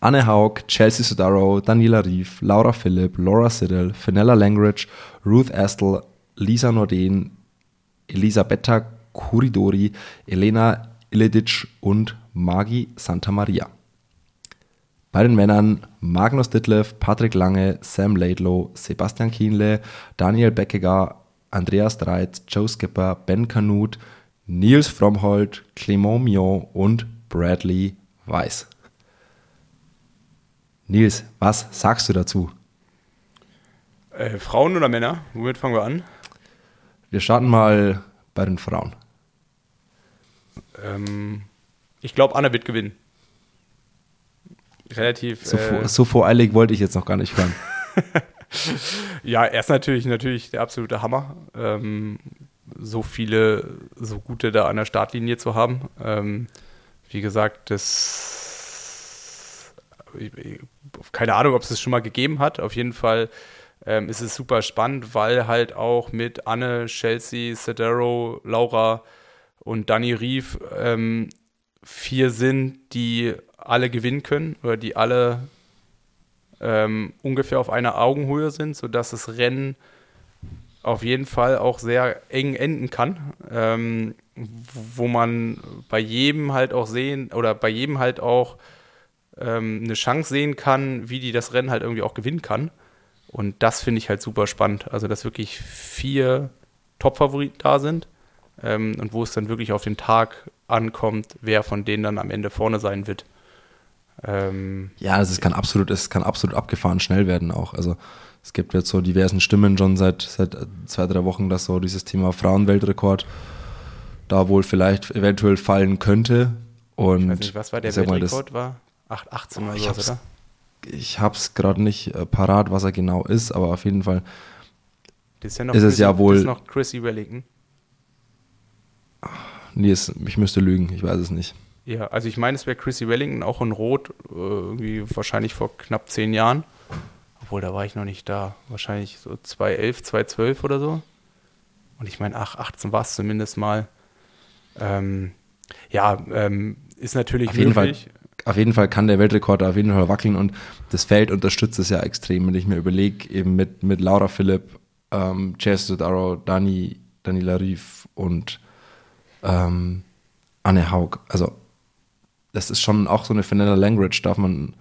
Anne Haug, Chelsea Sodaro, Daniela Rief, Laura Philipp, Laura Siddle, Fenella Langridge, Ruth Astle, Lisa Norden, Elisabetta Curidori, Elena Iledic und Magi Santamaria. Bei den Männern Magnus Ditlev, Patrick Lange, Sam Laidlow, Sebastian Kienle, Daniel Beckegar, Andreas Dreitz, Joe Skipper, Ben Kanut, Nils Fromhold, Clément Mion und Bradley Weiss. Nils, was sagst du dazu? Äh, Frauen oder Männer? Womit fangen wir an? Wir starten mal bei den Frauen. Ähm, ich glaube, Anna wird gewinnen relativ. So, äh, so voreilig wollte ich jetzt noch gar nicht hören. ja, er ist natürlich, natürlich der absolute Hammer. Ähm, so viele, so gute da an der Startlinie zu haben. Ähm, wie gesagt, das. Keine Ahnung, ob es es schon mal gegeben hat. Auf jeden Fall ähm, ist es super spannend, weil halt auch mit Anne, Chelsea, Sedero, Laura und Danny Rief ähm, vier sind, die alle gewinnen können oder die alle ähm, ungefähr auf einer Augenhöhe sind, sodass das Rennen auf jeden Fall auch sehr eng enden kann, ähm, wo man bei jedem halt auch sehen oder bei jedem halt auch ähm, eine Chance sehen kann, wie die das Rennen halt irgendwie auch gewinnen kann. Und das finde ich halt super spannend. Also, dass wirklich vier Top-Favoriten da sind ähm, und wo es dann wirklich auf den Tag ankommt, wer von denen dann am Ende vorne sein wird. Ähm, ja, es kann absolut, es kann absolut abgefahren schnell werden auch. Also es gibt jetzt so diversen Stimmen schon seit, seit zwei, drei Wochen, dass so dieses Thema Frauenweltrekord da wohl vielleicht eventuell fallen könnte. Und nicht, was war der Weltrekord? War 8, 18 oder so, oder? Ich habe es gerade nicht äh, parat, was er genau ist, aber auf jeden Fall das ist, ja noch ist es ja wohl. Das ist noch Chrissy Wellington. Nee, es, ich müsste lügen, ich weiß es nicht. Ja, also ich meine, es wäre Chrissy Wellington auch in Rot, äh, irgendwie wahrscheinlich vor knapp zehn Jahren. Obwohl, da war ich noch nicht da. Wahrscheinlich so 2011, 2012 oder so. Und ich meine, ach, 18 war es zumindest mal. Ähm, ja, ähm, ist natürlich auf jeden möglich. Fall, auf jeden Fall kann der Weltrekord auf jeden Fall wackeln und das Feld unterstützt es ja extrem. Wenn ich mir überlege, eben mit, mit Laura Philipp, ähm, Jess Dodaro, Dani, Daniela Rief und ähm, Anne Haug. Also das ist schon auch so eine Vanilla Language, darf man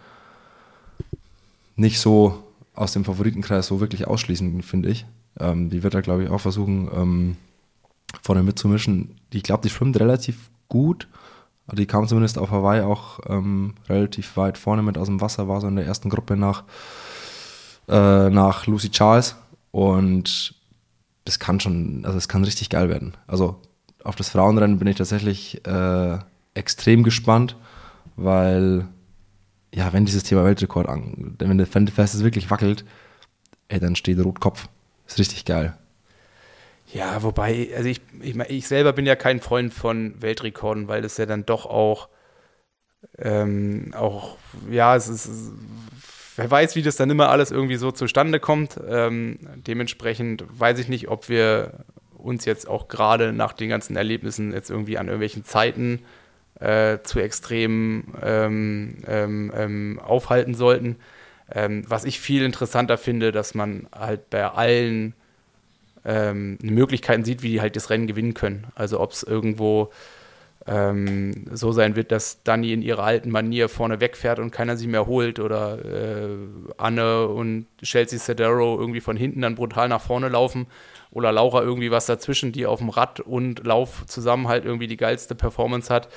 nicht so aus dem Favoritenkreis so wirklich ausschließen, finde ich. Ähm, die wird da, glaube ich, auch versuchen, ähm, vorne mitzumischen. Ich glaube, die schwimmt relativ gut. Die kam zumindest auf Hawaii auch ähm, relativ weit vorne mit aus dem Wasser, war so in der ersten Gruppe nach, äh, nach Lucy Charles. Und das kann schon, also es kann richtig geil werden. Also auf das Frauenrennen bin ich tatsächlich äh, extrem gespannt, weil ja, wenn dieses Thema Weltrekord an, wenn der Fest wirklich wackelt, ey, dann steht Rotkopf. Ist richtig geil. Ja, wobei, also ich, ich, ich selber bin ja kein Freund von Weltrekorden, weil das ja dann doch auch, ähm, auch, ja, es ist, wer weiß, wie das dann immer alles irgendwie so zustande kommt. Ähm, dementsprechend weiß ich nicht, ob wir uns jetzt auch gerade nach den ganzen Erlebnissen jetzt irgendwie an irgendwelchen Zeiten äh, zu extrem ähm, ähm, ähm, aufhalten sollten. Ähm, was ich viel interessanter finde, dass man halt bei allen ähm, Möglichkeiten sieht, wie die halt das Rennen gewinnen können. Also ob es irgendwo so sein wird, dass Dani in ihrer alten Manier vorne wegfährt und keiner sie mehr holt oder äh, Anne und Chelsea Sedero irgendwie von hinten dann brutal nach vorne laufen oder Laura irgendwie was dazwischen, die auf dem Rad und Lauf zusammen halt irgendwie die geilste Performance hat.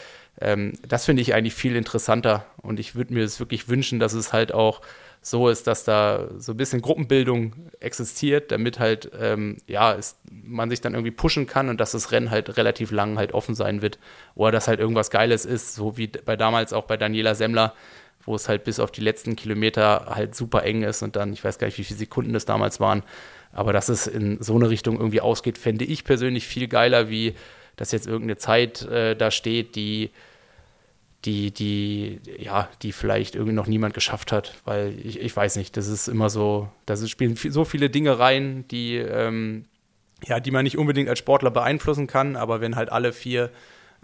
Ähm, das finde ich eigentlich viel interessanter und ich würde mir es wirklich wünschen, dass es halt auch so ist, dass da so ein bisschen Gruppenbildung existiert, damit halt, ähm, ja, es, man sich dann irgendwie pushen kann und dass das Rennen halt relativ lang halt offen sein wird. Oder dass halt irgendwas Geiles ist, so wie bei damals auch bei Daniela Semmler, wo es halt bis auf die letzten Kilometer halt super eng ist und dann, ich weiß gar nicht, wie viele Sekunden das damals waren, aber dass es in so eine Richtung irgendwie ausgeht, fände ich persönlich viel geiler, wie dass jetzt irgendeine Zeit äh, da steht, die, die, die, ja, die vielleicht irgendwie noch niemand geschafft hat, weil ich, ich weiß nicht, das ist immer so, da spielen so viele Dinge rein, die, ähm, ja, die man nicht unbedingt als Sportler beeinflussen kann, aber wenn halt alle vier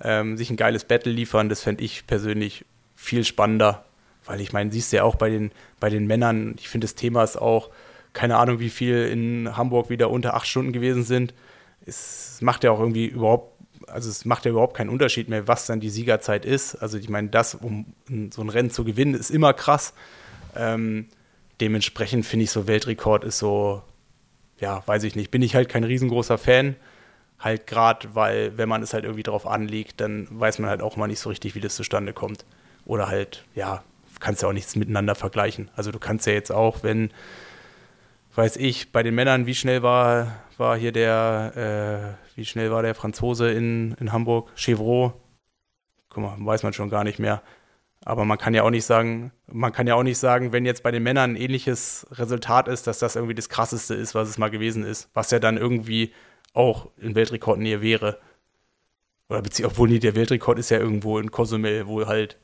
ähm, sich ein geiles Battle liefern, das fände ich persönlich viel spannender, weil ich meine, siehst du ja auch bei den, bei den Männern, ich finde das Thema ist auch, keine Ahnung, wie viel in Hamburg wieder unter acht Stunden gewesen sind. Es macht ja auch irgendwie überhaupt, also es macht ja überhaupt keinen Unterschied mehr, was dann die Siegerzeit ist. Also ich meine, das, um so ein Rennen zu gewinnen, ist immer krass. Ähm, dementsprechend finde ich so Weltrekord ist so, ja, weiß ich nicht, bin ich halt kein riesengroßer Fan. Halt gerade, weil wenn man es halt irgendwie drauf anlegt, dann weiß man halt auch mal nicht so richtig, wie das zustande kommt. Oder halt, ja, kannst ja auch nichts miteinander vergleichen. Also du kannst ja jetzt auch, wenn weiß ich, bei den Männern, wie schnell war, war hier der, äh, wie schnell war der Franzose in, in Hamburg? Chevrolet. Guck mal, weiß man schon gar nicht mehr. Aber man kann ja auch nicht sagen, man kann ja auch nicht sagen, wenn jetzt bei den Männern ein ähnliches Resultat ist, dass das irgendwie das krasseste ist, was es mal gewesen ist, was ja dann irgendwie auch in Weltrekordnähe wäre. Oder obwohl nie der Weltrekord ist ja irgendwo in Cozumel, wo halt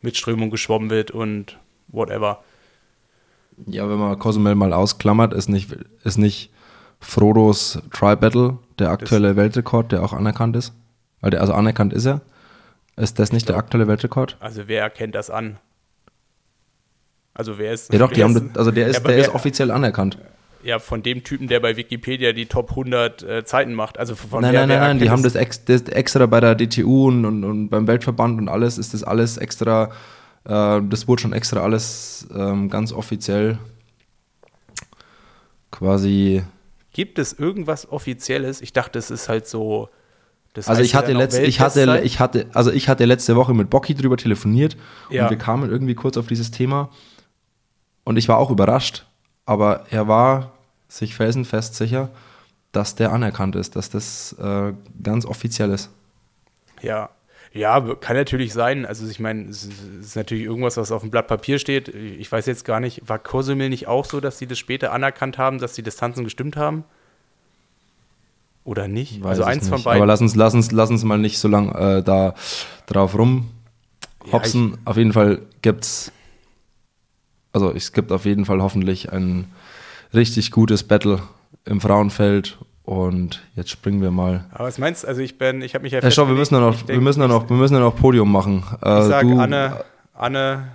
mit Strömung geschwommen wird und whatever. Ja, wenn man Cozumel mal ausklammert, ist nicht, ist nicht Frodos Tri-Battle der aktuelle das Weltrekord, der auch anerkannt ist? Also anerkannt ist er. Ist das nicht der aktuelle Weltrekord? Also wer erkennt das an? Also wer ist. Ja doch, die haben, also der ist, ja, der ist offiziell anerkannt. Ja, von dem Typen, der bei Wikipedia die Top 100 äh, Zeiten macht. Also von nein, wer, nein, nein, wer nein, die haben das, ex, das extra bei der DTU und, und, und beim Weltverband und alles, ist das alles extra, äh, das wurde schon extra alles ähm, ganz offiziell quasi. Gibt es irgendwas Offizielles? Ich dachte, es ist halt so. Das Also heißt ich hatte, dann auch letzt, ich, hatte, ich, hatte, also ich hatte letzte Woche mit Bocky drüber telefoniert Ja. und wir kamen irgendwie kurz auf dieses Thema und ich war auch überrascht, aber er war sich felsenfest sicher, dass der anerkannt ist, dass das äh, ganz offiziell ist. Ja. Ja, kann natürlich sein. Also ich meine, es ist natürlich irgendwas, was auf dem Blatt Papier steht. Ich weiß jetzt gar nicht, war Kursumil nicht auch so, dass sie das später anerkannt haben, dass die Distanzen gestimmt haben? Oder nicht? Weiß also eins nicht. von beiden. Aber lass uns, lass uns, lass uns mal nicht so lang äh, da drauf rum hopsen. auf jeden Fall gibt's, also es gibt auf jeden Fall hoffentlich ein richtig gutes Battle im Frauenfeld und jetzt springen wir mal. Aber was meinst du? Also ich bin, ich habe mich ja Äh, schau, wir müssen ja noch, wir müssen ja noch, wir müssen ja noch Podium machen. Äh, Ich sag du, Anne, Anne,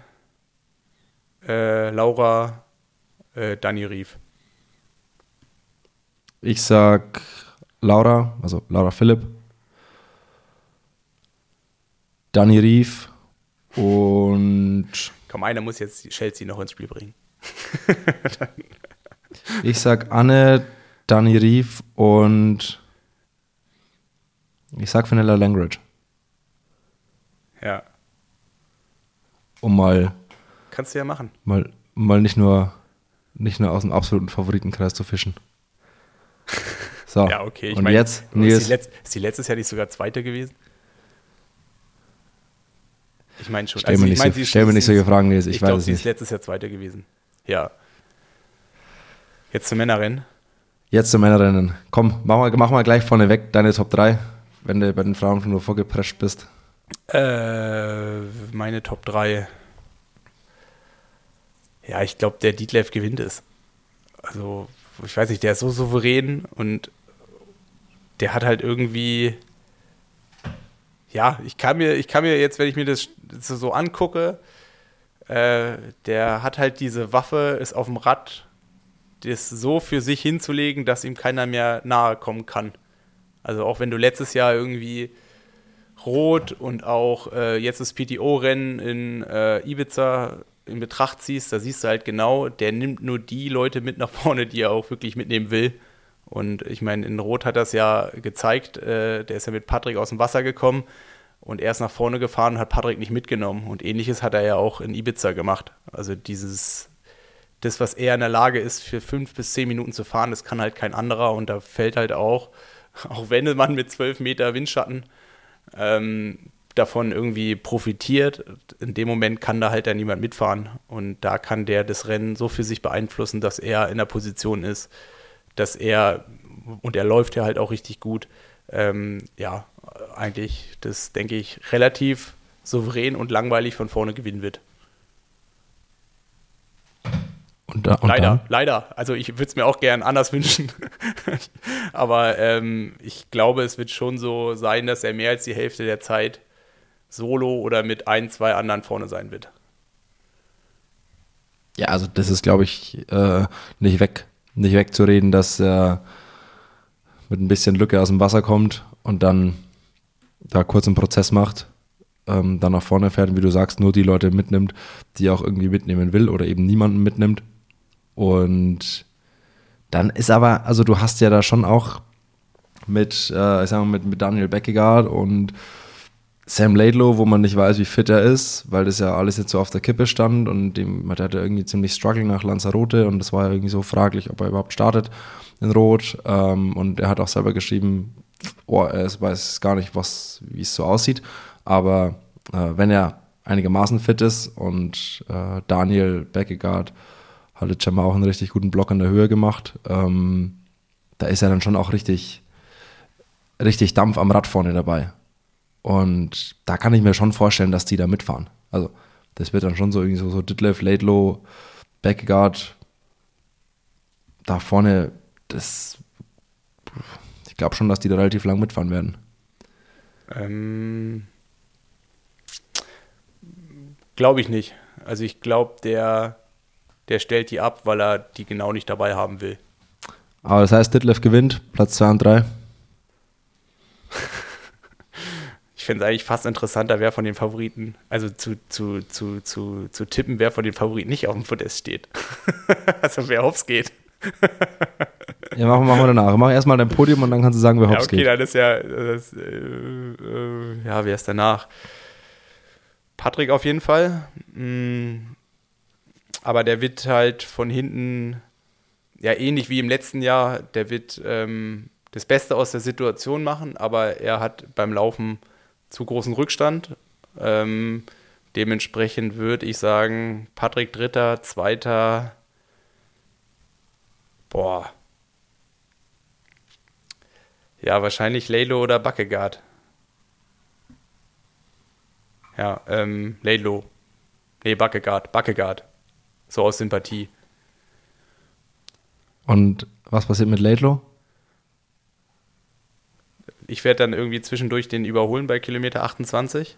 äh, Laura, äh, Dani Rief. Ich sag Laura, also Laura Philipp, Dani Rief und Komm, einer muss jetzt Chelsea noch ins Spiel bringen. ich sag Anne, Dani Rief und ich sag Vanilla Langridge, Ja, um mal, kannst du ja machen. mal, mal nicht nur nicht nur aus dem absoluten Favoritenkreis zu fischen. So, Ja, okay. Ich und meine, jetzt, ist, die Nils, letz, ist die letztes Jahr nicht sogar Zweite gewesen? Ich meine schon. stell mir ich nicht, mein, so, stell mir nicht solche Fragen, Nils, ich, Ich, weiß glaube, es sie ist letztes Jahr Zweite gewesen. Ja. Jetzt zum Männerrennen. Jetzt zum Männerrennen. Komm, mach mal, mach mal gleich vorne weg deine Top 3, wenn du bei den Frauen nur vorgeprescht bist. Äh, meine Top 3. Ja, ich glaube, der Dietlev gewinnt es. Also, ich weiß nicht, der ist so souverän und der hat halt irgendwie. Ja, ich kann mir, ich kann mir jetzt, wenn ich mir das so so angucke, äh, der hat halt diese Waffe, ist auf dem Rad, das so für sich hinzulegen, dass ihm keiner mehr nahe kommen kann. Also auch wenn du letztes Jahr irgendwie Rot und auch äh, jetzt das PTO-Rennen in äh, Ibiza in Betracht ziehst, da siehst du halt genau, der nimmt nur die Leute mit nach vorne, die er auch wirklich mitnehmen will. Und ich meine, in Rot hat das ja gezeigt, äh, der ist ja mit Patrick aus dem Wasser gekommen und er ist nach vorne gefahren und hat Patrick nicht mitgenommen. Und ähnliches hat er ja auch in Ibiza gemacht. Also dieses, das, was er in der Lage ist, für fünf bis zehn Minuten zu fahren, das kann halt kein anderer. Und da fällt halt auch, auch wenn man mit zwölf Meter Windschatten ähm, davon irgendwie profitiert, in dem Moment kann da halt dann niemand mitfahren. Und da kann der das Rennen so für sich beeinflussen, dass er in der Position ist, dass er, und er läuft ja halt auch richtig gut, ähm, ja, eigentlich, das denke ich, relativ souverän und langweilig von vorne gewinnen wird. Und und leider, Dann? leider. Also ich würde es mir auch gern anders wünschen. Aber ähm, ich glaube, es wird schon so sein, dass er mehr als die Hälfte der Zeit solo oder mit ein, zwei anderen vorne sein wird. Ja, also das ist, glaube ich, äh, nicht weg, nicht wegzureden, dass er mit ein bisschen Lücke aus dem Wasser kommt und dann da kurz einen Prozess macht, ähm, dann nach vorne fährt und wie du sagst, nur die Leute mitnimmt, die er auch irgendwie mitnehmen will oder eben niemanden mitnimmt. Und dann ist aber, also du hast ja da schon auch mit, äh, ich sag mal, mit, mit Daniel Beckegaard und Sam Laidlow, wo man nicht weiß, wie fit er ist, weil das ja alles jetzt so auf der Kippe stand und dem, der hatte irgendwie ziemlich Struggle nach Lanzarote und das war ja irgendwie so fraglich, ob er überhaupt startet in Rot. Ähm, und er hat auch selber geschrieben, oh, er weiß gar nicht, wie es so aussieht. Aber äh, wenn er einigermaßen fit ist und äh, Daniel Beckegaard hat jetzt schon mal auch einen richtig guten Block in der Höhe gemacht, ähm, da ist er dann schon auch richtig, richtig Dampf am Rad vorne dabei. Und da kann ich mir schon vorstellen, dass die da mitfahren. Also, das wird dann schon so irgendwie so, so Ditlev, Laidlow, Beckegaard, da vorne, das, ich glaube schon, dass die da relativ lang mitfahren werden. Ähm, glaube ich nicht. Also ich glaube, der, der stellt die ab, weil er die genau nicht dabei haben will. Aber das heißt, Ditlev gewinnt, Platz 2 und 3. Ich finde es eigentlich fast interessanter, wer von den Favoriten, also zu, zu, zu, zu, zu tippen, wer von den Favoriten nicht auf dem Podest steht. also wer aufs geht. ja, machen, machen wir danach. Mach erstmal dein Podium und dann kannst du sagen, wer ja, hops okay, geht. dann ist ja, das, äh, äh, ja, wer ist danach? Patrick auf jeden Fall. Mm, aber der wird halt von hinten, ja, ähnlich wie im letzten Jahr, der wird ähm, das Beste aus der Situation machen, aber er hat beim Laufen zu großen Rückstand. Ähm, dementsprechend würde ich sagen, Patrick Dritter, Zweiter, boah. Ja, wahrscheinlich Lelo oder Backegaard. Ja, ähm, Lelo. Nee, Backegaard, Backegaard. So aus Sympathie. Und was passiert mit Laidlow? Ich werde dann irgendwie zwischendurch den überholen bei Kilometer 28.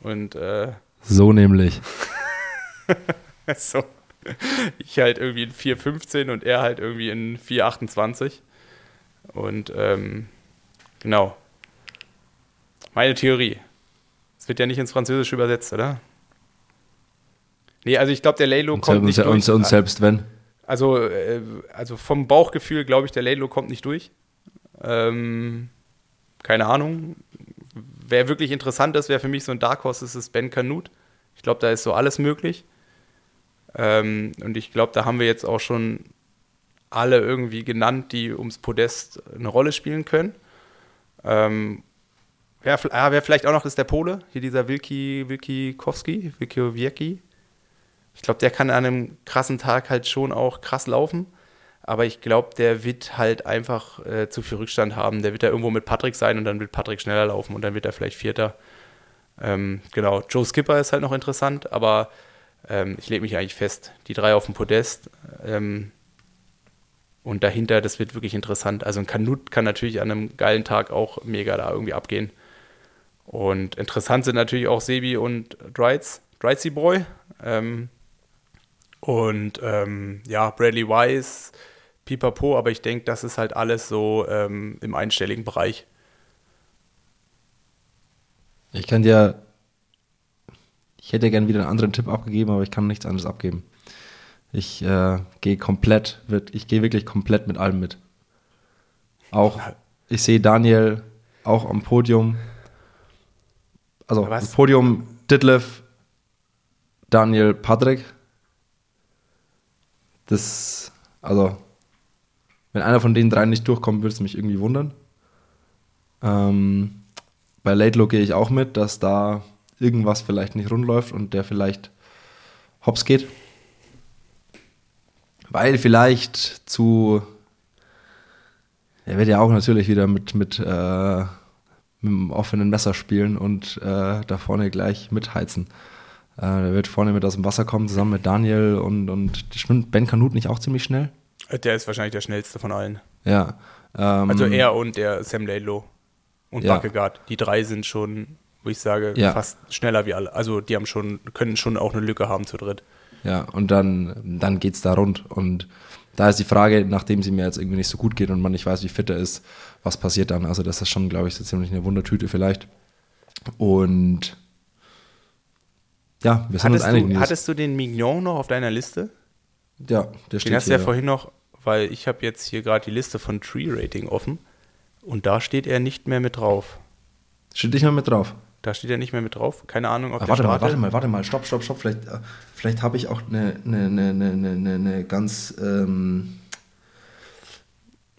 Und äh, So nämlich. so. Ich halt irgendwie in 4,15 und er halt irgendwie in 4,28. Und ähm, genau. Meine Theorie. Es wird ja nicht ins Französische übersetzt, oder? Nee, also ich glaube, der Laylo Und, kommt nicht und, durch. und selbst wenn. Also, äh, also vom Bauchgefühl glaube ich, der Laylo kommt nicht durch. Ähm, keine Ahnung. Wer wirklich interessant ist, wäre für mich so ein Dark Horse, ist es Ben Canute. Ich glaube, da ist so alles möglich. Ähm, und ich glaube, da haben wir jetzt auch schon alle irgendwie genannt, die ums Podest eine Rolle spielen können. Ähm, wer, ah, wer vielleicht auch noch ist der Pole, hier dieser Wilki, Wilki Kowski, Wilki Wiecki. Ich glaube, der kann an einem krassen Tag halt schon auch krass laufen. Aber ich glaube, der wird halt einfach äh, zu viel Rückstand haben. Der wird da irgendwo mit Patrick sein und dann wird Patrick schneller laufen und dann wird er vielleicht Vierter. Ähm, genau, Joe Skipper ist halt noch interessant, aber ähm, ich lege mich eigentlich fest. Die drei auf dem Podest. Ähm, und dahinter, das wird wirklich interessant. Also ein Kanut kann natürlich an einem geilen Tag auch mega da irgendwie abgehen. Und interessant sind natürlich auch Sebi und Dreiz, Dreizy Boy. Ähm, und ähm, ja, Bradley Wise, Pipapo, aber ich denke, das ist halt alles so ähm, im einstelligen Bereich. Ich kann dir. Ich hätte gern wieder einen anderen Tipp abgegeben, aber ich kann nichts anderes abgeben. Ich äh, gehe komplett, ich gehe wirklich komplett mit allem mit. Auch, ich sehe Daniel auch am Podium. Also, Was? Podium Ditlev, Daniel, Patrick. Das, also, wenn einer von den drei nicht durchkommt, würde es mich irgendwie wundern. Ähm, bei Laidlow gehe ich auch mit, dass da irgendwas vielleicht nicht rund läuft und der vielleicht hops geht. Weil vielleicht zu. Er wird ja auch natürlich wieder mit, mit, äh, mit einem offenen Messer spielen und äh, da vorne gleich mitheizen. Äh, der wird vorne mit aus dem Wasser kommen, zusammen mit Daniel und, und schwimmt Ben Kanut nicht auch ziemlich schnell? Der ist wahrscheinlich der schnellste von allen. Ja. Ähm, Also er und der Sam Laidlow und Ja. Buckegaard. Die drei sind schon, wo ich sage, Ja. fast schneller wie alle. Also die haben schon, können schon auch eine Lücke haben zu dritt. Ja, und dann, dann geht es da rund. Und da ist die Frage, nachdem sie mir jetzt irgendwie nicht so gut geht und man nicht weiß, wie fit er ist, was passiert dann? Also, das ist schon, glaube ich, so ziemlich eine Wundertüte vielleicht. Und ja, wir sind uns Hattest einig. du, Nils. hattest du den Mignon noch auf deiner Liste? ja, der steht Den hast du hier. ja vorhin noch, weil ich habe jetzt hier gerade die Liste von Tree Rating offen und da steht er nicht mehr mit drauf. Steht nicht mal mit drauf. Da steht er nicht mehr mit drauf. Keine Ahnung, ob Ah, warte mal, warte mal, warte mal, stopp, stopp, stopp. Vielleicht, äh, vielleicht habe ich auch eine, eine, eine, eine, eine, eine ganz. Ähm,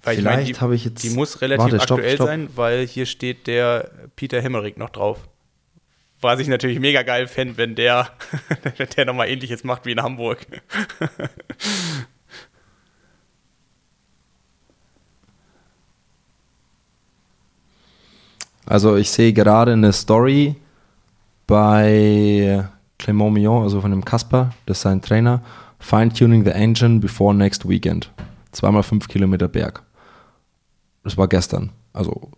Weil ich meine, vielleicht die, habe ich jetzt. die muss relativ Warte, stopp, aktuell stopp. sein, weil hier steht der Peter Hemmerich noch drauf. Was ich natürlich mega geil fände, wenn der, der nochmal ähnliches macht wie in Hamburg. Also ich sehe gerade eine Story bei Clement Millon, also von dem Kasper, das ist sein Trainer. Fine-tuning the engine before next weekend. Zweimal fünf Kilometer Berg. Das war gestern. Also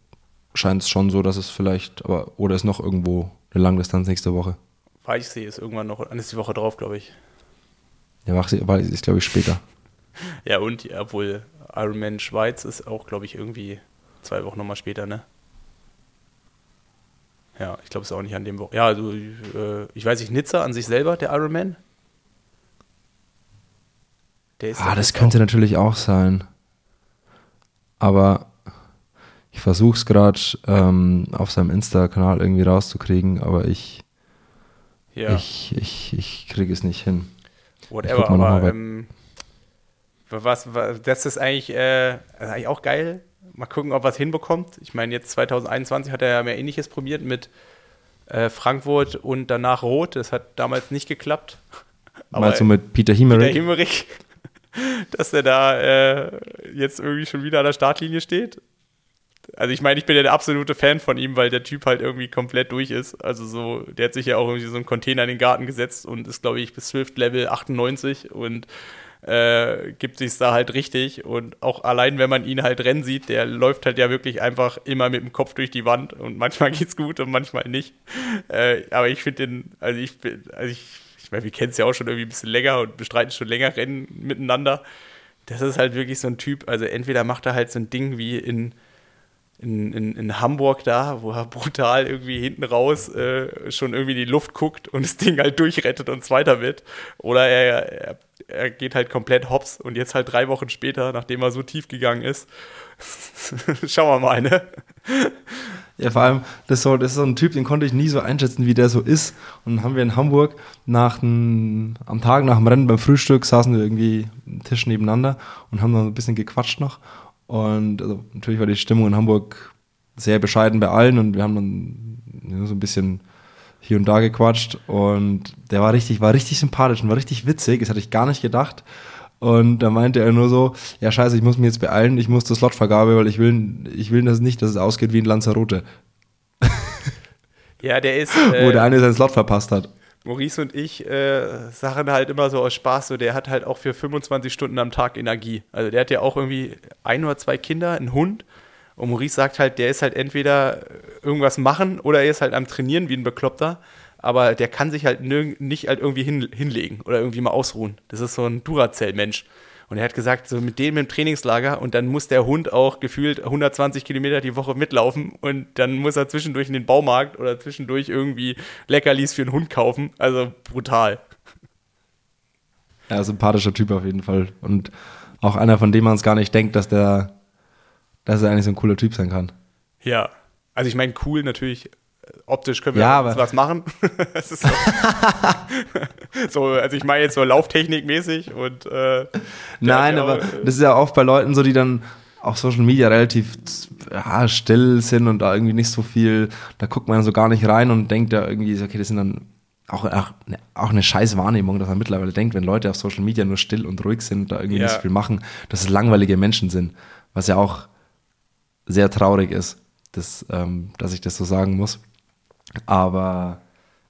scheint es schon so, dass es vielleicht, aber oder ist noch irgendwo eine Langdistanz nächste Woche. Weil ich sehe es irgendwann noch, dann ist die Woche drauf, glaube ich. Ja, wach, weil ist glaube ich später. ja, und obwohl Ironman Schweiz ist auch, glaube ich, irgendwie zwei Wochen nochmal später, ne? Ja, ich glaube, es ist auch nicht an dem Wochen. Ja, also, äh, ich weiß nicht, Nizza an sich selber, der Ironman? Der ist ah, das könnte auch. natürlich auch sein. Aber ich versuche es gerade ähm, auf seinem Insta-Kanal irgendwie rauszukriegen, aber ich, ja. ich, ich, ich kriege es nicht hin. Whatever, aber ähm, was, was, das ist eigentlich, äh, eigentlich auch geil. Mal gucken, ob er es hinbekommt. Ich meine, jetzt 2021 hat er ja mehr Ähnliches probiert mit äh, Frankfurt und danach Rot. Das hat damals nicht geklappt. Aber Mal so mit Peter Himmerich. Peter Himmerich, dass er da äh, jetzt irgendwie schon wieder an der Startlinie steht. Also ich meine, ich bin ja der absolute Fan von ihm, weil der Typ halt irgendwie komplett durch ist. Also so, der hat sich ja auch irgendwie so einen Container in den Garten gesetzt und ist, glaube ich, bis Swift Level 98 und äh, gibt sich da halt richtig. Und auch allein, wenn man ihn halt rennen sieht, der läuft halt ja wirklich einfach immer mit dem Kopf durch die Wand und manchmal geht's gut und manchmal nicht. Äh, aber ich finde den, also ich bin, also ich, ich meine, wir kennen es ja auch schon irgendwie ein bisschen länger und bestreiten schon länger Rennen miteinander. Das ist halt wirklich so ein Typ, also entweder macht er halt so ein Ding wie in in, in, in, Hamburg da, wo er brutal irgendwie hinten raus äh, schon irgendwie die Luft guckt und das Ding halt durchrettet und Zweiter wird. Oder er, er, er, geht halt komplett hops und jetzt halt drei Wochen später, nachdem er so tief gegangen ist, schauen wir mal, ne? Ja, vor allem, das, so, das ist so ein Typ, den konnte ich nie so einschätzen, wie der so ist. Und dann haben wir in Hamburg nach n, am Tag nach dem Rennen beim Frühstück saßen wir irgendwie einen Tisch nebeneinander und haben dann ein bisschen gequatscht noch. Und also, natürlich war die Stimmung in Hamburg sehr bescheiden bei allen und wir haben dann ja, so ein bisschen hier und da gequatscht und der war richtig, war richtig sympathisch und war richtig witzig, das hatte ich gar nicht gedacht. Und da meinte er nur so, ja scheiße, ich muss mich jetzt beeilen, ich muss zur Slotvergabe, weil ich will, ich will das nicht, dass es ausgeht wie in Lanzarote. Ja, der ist. Äh, Wo der eine seinen Slot verpasst hat. Maurice und ich äh, sagen halt immer so aus Spaß, so der hat halt auch für 25 Stunden am Tag Energie. Also der hat ja auch irgendwie ein oder zwei Kinder, einen Hund. Und Maurice sagt halt, der ist halt entweder irgendwas machen oder er ist halt am Trainieren wie ein Bekloppter. Aber der kann sich halt nicht halt irgendwie hin, hinlegen oder irgendwie mal ausruhen. Das ist so ein Duracell-Mensch. Und er hat gesagt, so mit dem im Trainingslager und dann muss der Hund auch gefühlt 120 Kilometer die Woche mitlaufen und dann muss er zwischendurch in den Baumarkt oder zwischendurch irgendwie Leckerlis für den Hund kaufen. Also brutal. Ja, sympathischer Typ auf jeden Fall. Und auch einer, von dem man es gar nicht denkt, dass der, dass er eigentlich so ein cooler Typ sein kann. Ja. Also ich meine, cool natürlich optisch können wir ja, was machen. so, so, also ich meine jetzt so Lauftechnikmäßig und äh, Nein, aber auch, das ist ja oft bei Leuten so, die dann auf Social Media relativ ja, still sind und da irgendwie nicht so viel, da guckt man so gar nicht rein und denkt ja irgendwie, okay, das sind dann auch, auch, ne, auch eine scheiß Wahrnehmung, dass man mittlerweile denkt, wenn Leute auf Social Media nur still und ruhig sind, da irgendwie ja. nicht so viel machen, dass es langweilige Menschen sind, was ja auch sehr traurig ist, dass, ähm, dass ich das so sagen muss. Aber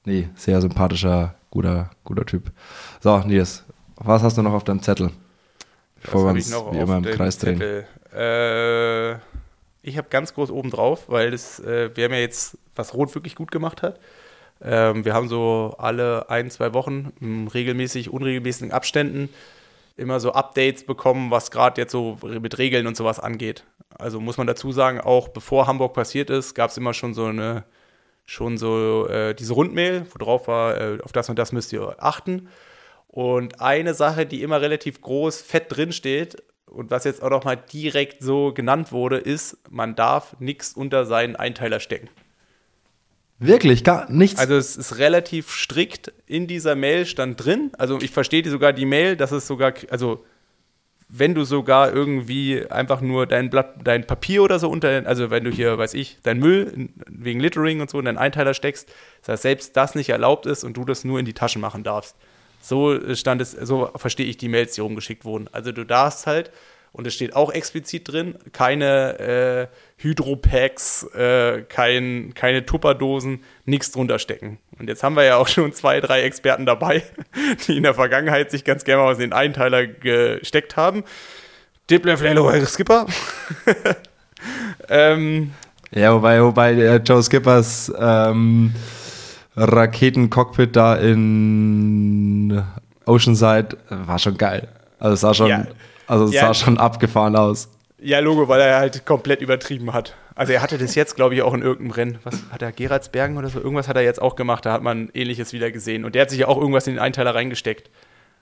nee, sehr sympathischer, guter, guter Typ. So, Nils, was hast du noch auf deinem Zettel? Bevor wir uns wie immer im Kreis drehen. Äh, ich habe ganz groß oben drauf, weil das, äh, wir haben ja jetzt, was Rot wirklich gut gemacht hat. Ähm, wir haben so alle ein, zwei Wochen regelmäßig, unregelmäßigen Abständen immer so Updates bekommen, was gerade jetzt so mit Regeln und sowas angeht. Also muss man dazu sagen, auch bevor Hamburg passiert ist, gab es immer schon so eine schon so äh, diese Rundmail, wo drauf war, äh, auf das und das müsst ihr achten. Und eine Sache, die immer relativ groß fett drin steht und was jetzt auch noch mal direkt so genannt wurde, ist, man darf nichts unter seinen Einteiler stecken. Wirklich, gar nichts. Also es ist relativ strikt in dieser Mail stand drin. Also ich verstehe sogar die Mail, dass es sogar, also wenn du sogar irgendwie einfach nur dein Blatt, dein Papier oder so unter, also wenn du hier, weiß ich, dein Müll wegen Littering und so in deinen Einteiler steckst, das heißt, selbst das nicht erlaubt ist und du das nur in die Taschen machen darfst. So stand es, so verstehe ich die Mails, die rumgeschickt wurden. Also du darfst halt und es steht auch explizit drin, keine äh, Hydropacks, äh, kein, keine Tupperdosen, nichts drunter stecken. Und jetzt haben wir ja auch schon zwei, drei Experten dabei, die in der Vergangenheit sich ganz gerne mal aus den Einteiler gesteckt haben. Dippler Flelo, Skipper. ähm, ja, wobei, wobei der Joe Skippers ähm, Raketencockpit da in Oceanside war schon geil. Also es war schon. Ja Also es Ja. sah schon abgefahren aus. Ja, Logo, weil er halt komplett übertrieben hat. Also er hatte das jetzt, glaube ich, auch in irgendeinem Rennen. Was hat er, Gerardsbergen oder so? Irgendwas hat er jetzt auch gemacht, da hat man ähnliches wieder gesehen. Und der hat sich ja auch irgendwas in den Einteiler reingesteckt.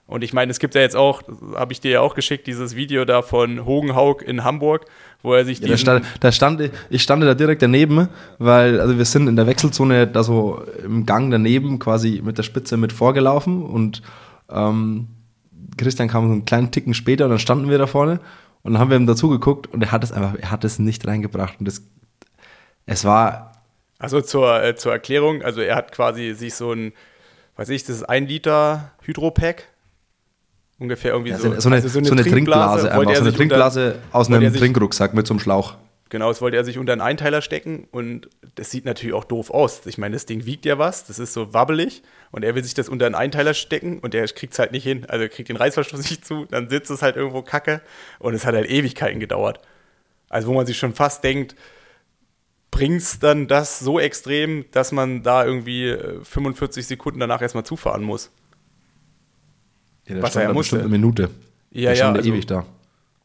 Und ich meine, es gibt ja jetzt auch, habe ich dir ja auch geschickt, dieses Video da von Hogenhaug in Hamburg, wo er sich Ja, da, stand, da stand, ich stand da direkt daneben, weil also wir sind in der Wechselzone da so im Gang daneben quasi mit der Spitze mit vorgelaufen und ähm, Christian kam so einen kleinen Ticken später und dann standen wir da vorne und dann haben wir ihm dazu geguckt und er hat es einfach, er hat es nicht reingebracht und das, es war, Also zur, äh, zur Erklärung, also er hat quasi sich so ein, weiß ich, das ist ein Liter Hydropack. Ungefähr irgendwie ja, so, so, so, eine, also so eine Trinkblase, wollte einfach, so eine Trinkblase aus wollte er einem Trinkrucksack mit so einem Schlauch. Genau, das wollte er sich unter einen Einteiler stecken und das sieht natürlich auch doof aus. Ich meine, das Ding wiegt ja was, das ist so wabbelig und er will sich das unter einen Einteiler stecken und der kriegt es halt nicht hin. Also er kriegt den Reißverschluss nicht zu, dann sitzt es halt irgendwo kacke und es hat halt Ewigkeiten gedauert. Also wo man sich schon fast denkt, bringt's dann das so extrem, dass man da irgendwie äh, 45 Sekunden danach erstmal zufahren muss. Ja, Was er ja musste. eine Minute. Ja, der ja, also- ewig da.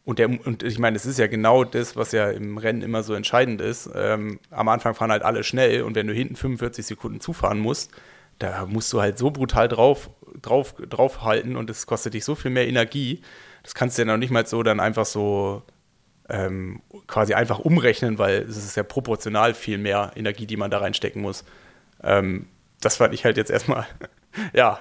Und, der, und ich meine, es ist ja genau das, was ja im Rennen immer so entscheidend ist. Ähm, am Anfang fahren halt alle schnell und wenn du hinten 45 Sekunden zufahren musst, da musst du halt so brutal drauf, drauf, drauf halten und es kostet dich so viel mehr Energie. Das kannst du ja noch nicht mal so dann einfach so ähm, quasi einfach umrechnen, weil es ist ja proportional viel mehr Energie, die man da reinstecken muss. Ähm, das fand ich halt jetzt erstmal, ja,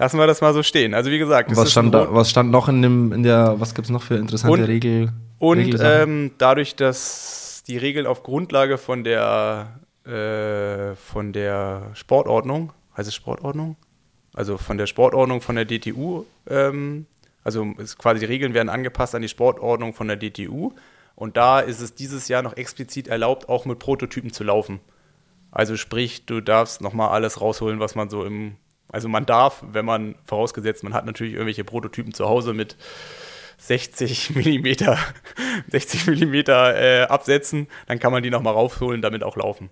lassen wir das mal so stehen. Also wie gesagt, es Was ist stand, da, was stand noch in, dem, in der, was gibt es noch für interessante Und- Regel? Und ähm, dadurch, dass die Regeln auf Grundlage von der, äh, von der Sportordnung, heißt es Sportordnung? Also von der Sportordnung von der DTU, ähm, also ist quasi die Regeln werden angepasst an die Sportordnung von der DTU. Und da ist es dieses Jahr noch explizit erlaubt, auch mit Prototypen zu laufen. Also sprich, du darfst nochmal alles rausholen, was man so im, also man darf, wenn man, vorausgesetzt, man hat natürlich irgendwelche Prototypen zu Hause mit 60 Millimeter, 60 Millimeter äh, absetzen, dann kann man die nochmal rausholen, damit auch laufen.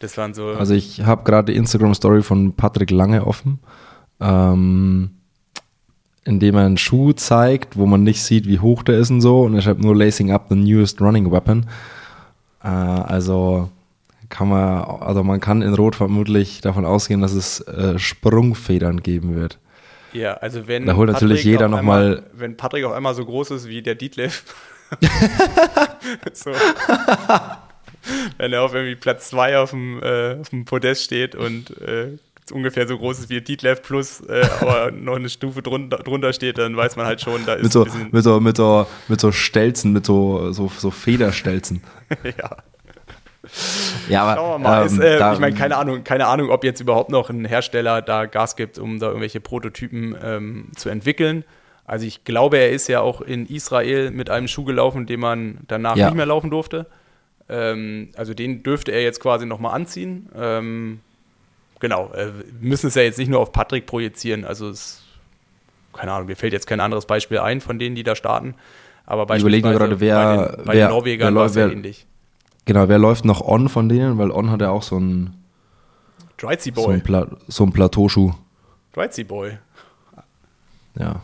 Das waren so, Also ich habe gerade die Instagram-Story von Patrick Lange offen, ähm, in dem er einen Schuh zeigt, wo man nicht sieht, wie hoch der ist und so. Und er schreibt nur Lacing up the newest running weapon. Äh, also kann man, also man kann in Rot vermutlich davon ausgehen, dass es äh, Sprungfedern geben wird. ja, also wenn Da holt natürlich jeder noch einmal, mal- wenn Patrick auf einmal so groß ist wie der Detlef, so, wenn er auf irgendwie Platz 2 auf dem, äh, auf dem Podest steht und äh, ungefähr so groß ist wie Detlef plus, äh, aber noch eine Stufe drunter, drunter steht, dann weiß man halt schon, da ist Mit so, ein bisschen, mit so, mit so, mit so Stelzen, mit so, so, so Federstelzen. ja. Ja, aber Schauen wir mal. ähm, ist, äh, da- ich meine, keine Ahnung, keine Ahnung, ob jetzt überhaupt noch ein Hersteller da Gas gibt, um da irgendwelche Prototypen ähm, zu entwickeln. Also ich glaube, er ist ja auch in Israel mit einem Schuh gelaufen, den man danach Ja. nicht mehr laufen durfte. Ähm, also den dürfte er jetzt quasi nochmal anziehen. Ähm, genau, äh, wir müssen es ja jetzt nicht nur auf Patrick projizieren. Also es, keine Ahnung, mir fällt jetzt kein anderes Beispiel ein von denen, die da starten. Aber beispielsweise gerade, wer- bei den, bei wer- den Norwegern wer war es ja ähnlich. Genau, wer läuft noch on von denen? Weil on hat ja auch so einen, Dritzy so Boy. einen, Pla so einen Plateauschuh. Dritzy Boy. Ja.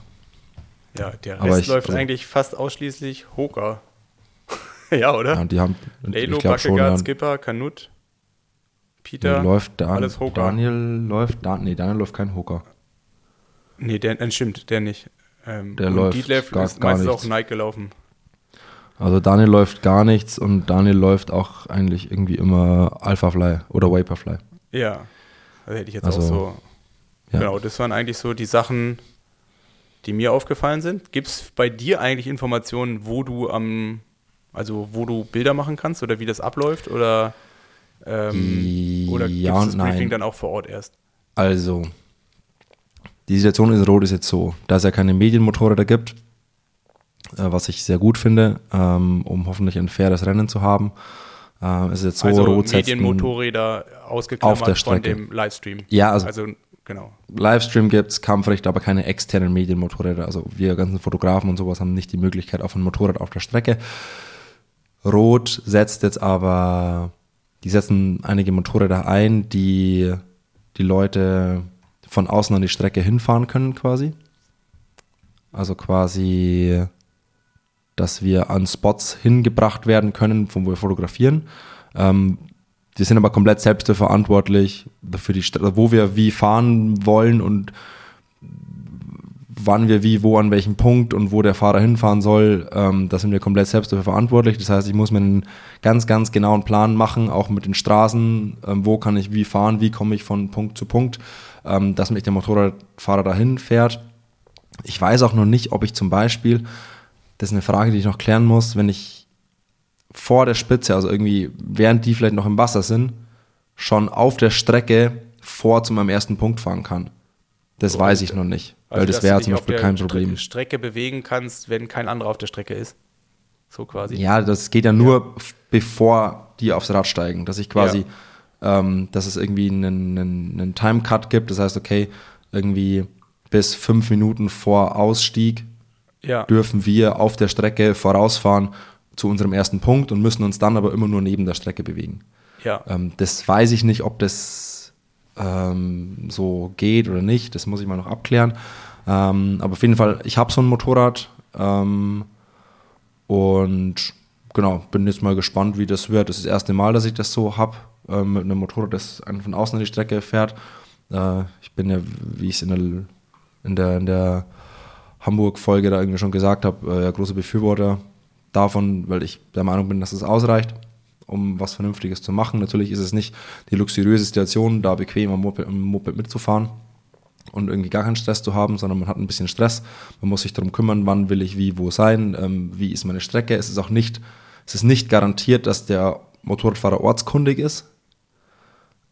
Ja, der Rest ich- läuft also- eigentlich fast ausschließlich Hoka. ja, oder? ja und die haben, Lelo, Backegaard, Skipper, Kanut, nee, Peter. läuft Dan alles Hoka. Daniel läuft, Dan nee, Daniel läuft kein Hoka. Nee, der, äh, stimmt, der nicht. Ähm, Der und läuft Detlef gar- ist gar meistens nichts. auch Nike gelaufen. Also Daniel läuft gar nichts und Daniel läuft auch eigentlich irgendwie immer Alphafly oder Vaporfly. Ja, also hätte ich jetzt Also, auch so. ja. Genau, das waren eigentlich so die Sachen, die mir aufgefallen sind. Gibt es bei dir eigentlich Informationen, wo du am, also wo du Bilder machen kannst oder wie das abläuft? Oder, ähm, oder Ja gibt's das nein. Briefing dann auch vor Ort erst? Also, die Situation in Rot ist jetzt so, da es ja keine Medienmotorräder gibt, was ich sehr gut finde, ähm, um hoffentlich ein faires Rennen zu haben, äh, ist es jetzt so, also Rot Medienmotorräder ausgeklammert auf der von Strecke. dem Livestream. Ja, also- also genau. Livestream gibt's Kampfrecht, aber keine externen Medienmotorräder. Also wir ganzen Fotografen und sowas haben nicht die Möglichkeit auf ein Motorrad auf der Strecke. Rot setzt jetzt aber, die setzen einige Motorräder ein, die die Leute von außen an die Strecke hinfahren können quasi. Also quasi dass wir an Spots hingebracht werden können, von wo wir fotografieren. Ähm, wir sind aber komplett selbst verantwortlich für die wo wir wie fahren wollen und wann wir wie, wo, an welchem Punkt und wo der Fahrer hinfahren soll, ähm, da sind wir komplett selbst dafür verantwortlich. Das heißt, ich muss mir einen ganz, ganz genauen Plan machen, auch mit den Straßen, ähm, wo kann ich wie fahren, wie komme ich von Punkt zu Punkt, ähm, dass mich der Motorradfahrer dahin fährt. Ich weiß auch noch nicht, ob ich zum Beispiel, das ist eine Frage, die ich noch klären muss, wenn ich vor der Spitze, also irgendwie während die vielleicht noch im Wasser sind, schon auf der Strecke vor zu meinem ersten Punkt fahren kann. Das oh, weiß ich noch nicht. Weil also, das wäre zum Beispiel kein Problem. Strecke, Strecke bewegen kannst, wenn kein anderer auf der Strecke ist. So quasi. Ja, das geht ja nur, ja. bevor die aufs Rad steigen. Dass ich quasi, ja. ähm, dass es irgendwie einen, einen, einen Timecut gibt. Das heißt, okay, irgendwie bis fünf Minuten vor Ausstieg ja. dürfen wir auf der Strecke vorausfahren zu unserem ersten Punkt und müssen uns dann aber immer nur neben der Strecke bewegen. Ja. Ähm, das weiß ich nicht, ob das ähm, so geht oder nicht. Das muss ich mal noch abklären. Ähm, aber auf jeden Fall, ich habe so ein Motorrad ähm, und genau, bin jetzt mal gespannt, wie das wird. Das ist das erste Mal, dass ich das so habe, äh, mit einem Motorrad, das einen von außen in die Strecke fährt. Äh, ich bin ja, wie ich es in der, in der, in der Hamburg-Folge da irgendwie schon gesagt habe, äh, großer Befürworter davon, weil ich der Meinung bin, dass es ausreicht um was Vernünftiges zu machen. Natürlich ist es nicht die luxuriöse Situation, da bequem am Moped, am Moped mitzufahren und irgendwie gar keinen Stress zu haben, sondern man hat ein bisschen Stress. Man muss sich darum kümmern, wann will ich wie wo sein, ähm, wie ist meine Strecke. Es ist auch nicht, es ist nicht garantiert, dass der Motorradfahrer ortskundig ist.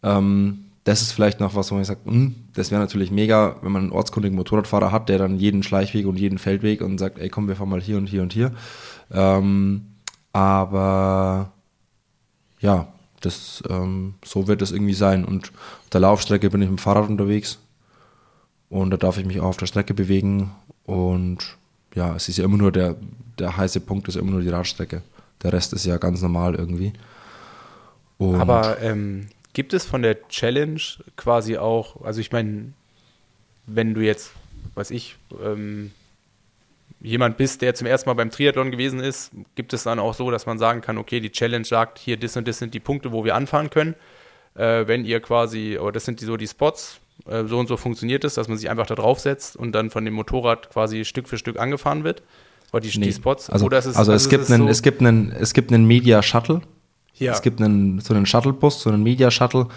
Ähm, das ist vielleicht noch was, wo sagt, mh, hm, das wäre natürlich mega, wenn man einen ortskundigen Motorradfahrer hat, der dann jeden Schleichweg und jeden Feldweg und sagt, ey komm, wir fahren mal hier und hier und hier. Ähm, aber ja, das, ähm, so wird es irgendwie sein. Und auf der Laufstrecke bin ich mit dem Fahrrad unterwegs und da darf ich mich auch auf der Strecke bewegen. Und ja, es ist ja immer nur der, der heiße Punkt, ist immer nur die Radstrecke. Der Rest ist ja ganz normal irgendwie. Und Aber ähm, gibt es von der Challenge quasi auch, also ich meine, wenn du jetzt, weiß ich, ähm, jemand bist, der zum ersten Mal beim Triathlon gewesen ist, gibt es dann auch so, dass man sagen kann, okay, die Challenge sagt, hier, das und das sind die Punkte, wo wir anfahren können. Äh, wenn ihr quasi, oder das sind die, so die Spots, äh, so und so funktioniert es, dass man sich einfach da draufsetzt und dann von dem Motorrad quasi Stück für Stück angefahren wird. Oder die, nee. die Spots. Also, oder ist, also, also es, gibt einen, so es gibt einen, es gibt einen Media Shuttle. Ja. Es gibt einen, so einen Shuttlebus, so einen Media Shuttle,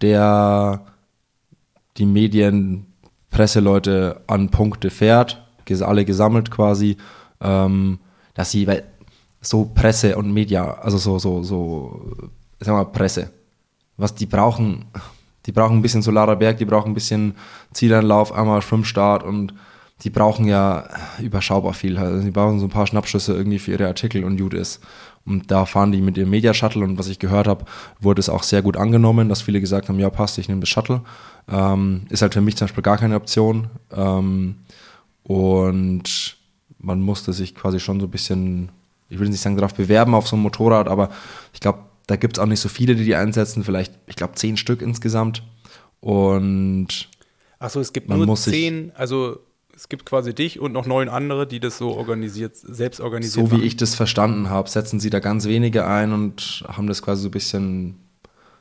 der die Medien, Presseleute an Punkte fährt alle gesammelt quasi, ähm, dass sie, weil so Presse und Media, also so, so, so, sagen mal Presse, was die brauchen, die brauchen ein bisschen Solarer Berg, die brauchen ein bisschen Zielanlauf, einmal Schwimmstart und die brauchen ja überschaubar viel. Also die brauchen so ein paar Schnappschüsse irgendwie für ihre Artikel und gut ist. Und da fahren die mit ihrem Media Shuttle und was ich gehört habe, wurde es auch sehr gut angenommen, dass viele gesagt haben, ja passt, ich nehme das Shuttle. Ähm, ist halt für mich zum Beispiel gar keine Option. Ähm, und man musste sich quasi schon so ein bisschen, ich will nicht sagen darauf bewerben auf so ein Motorrad, aber ich glaube, da gibt es auch nicht so viele, die die einsetzen, vielleicht, ich glaube, zehn Stück insgesamt. Und Achso, es gibt nur zehn, also es gibt quasi dich und noch neun andere, die das so organisiert, selbst organisiert So wie machen. ich das verstanden habe, setzen sie da ganz wenige ein und haben das quasi so ein bisschen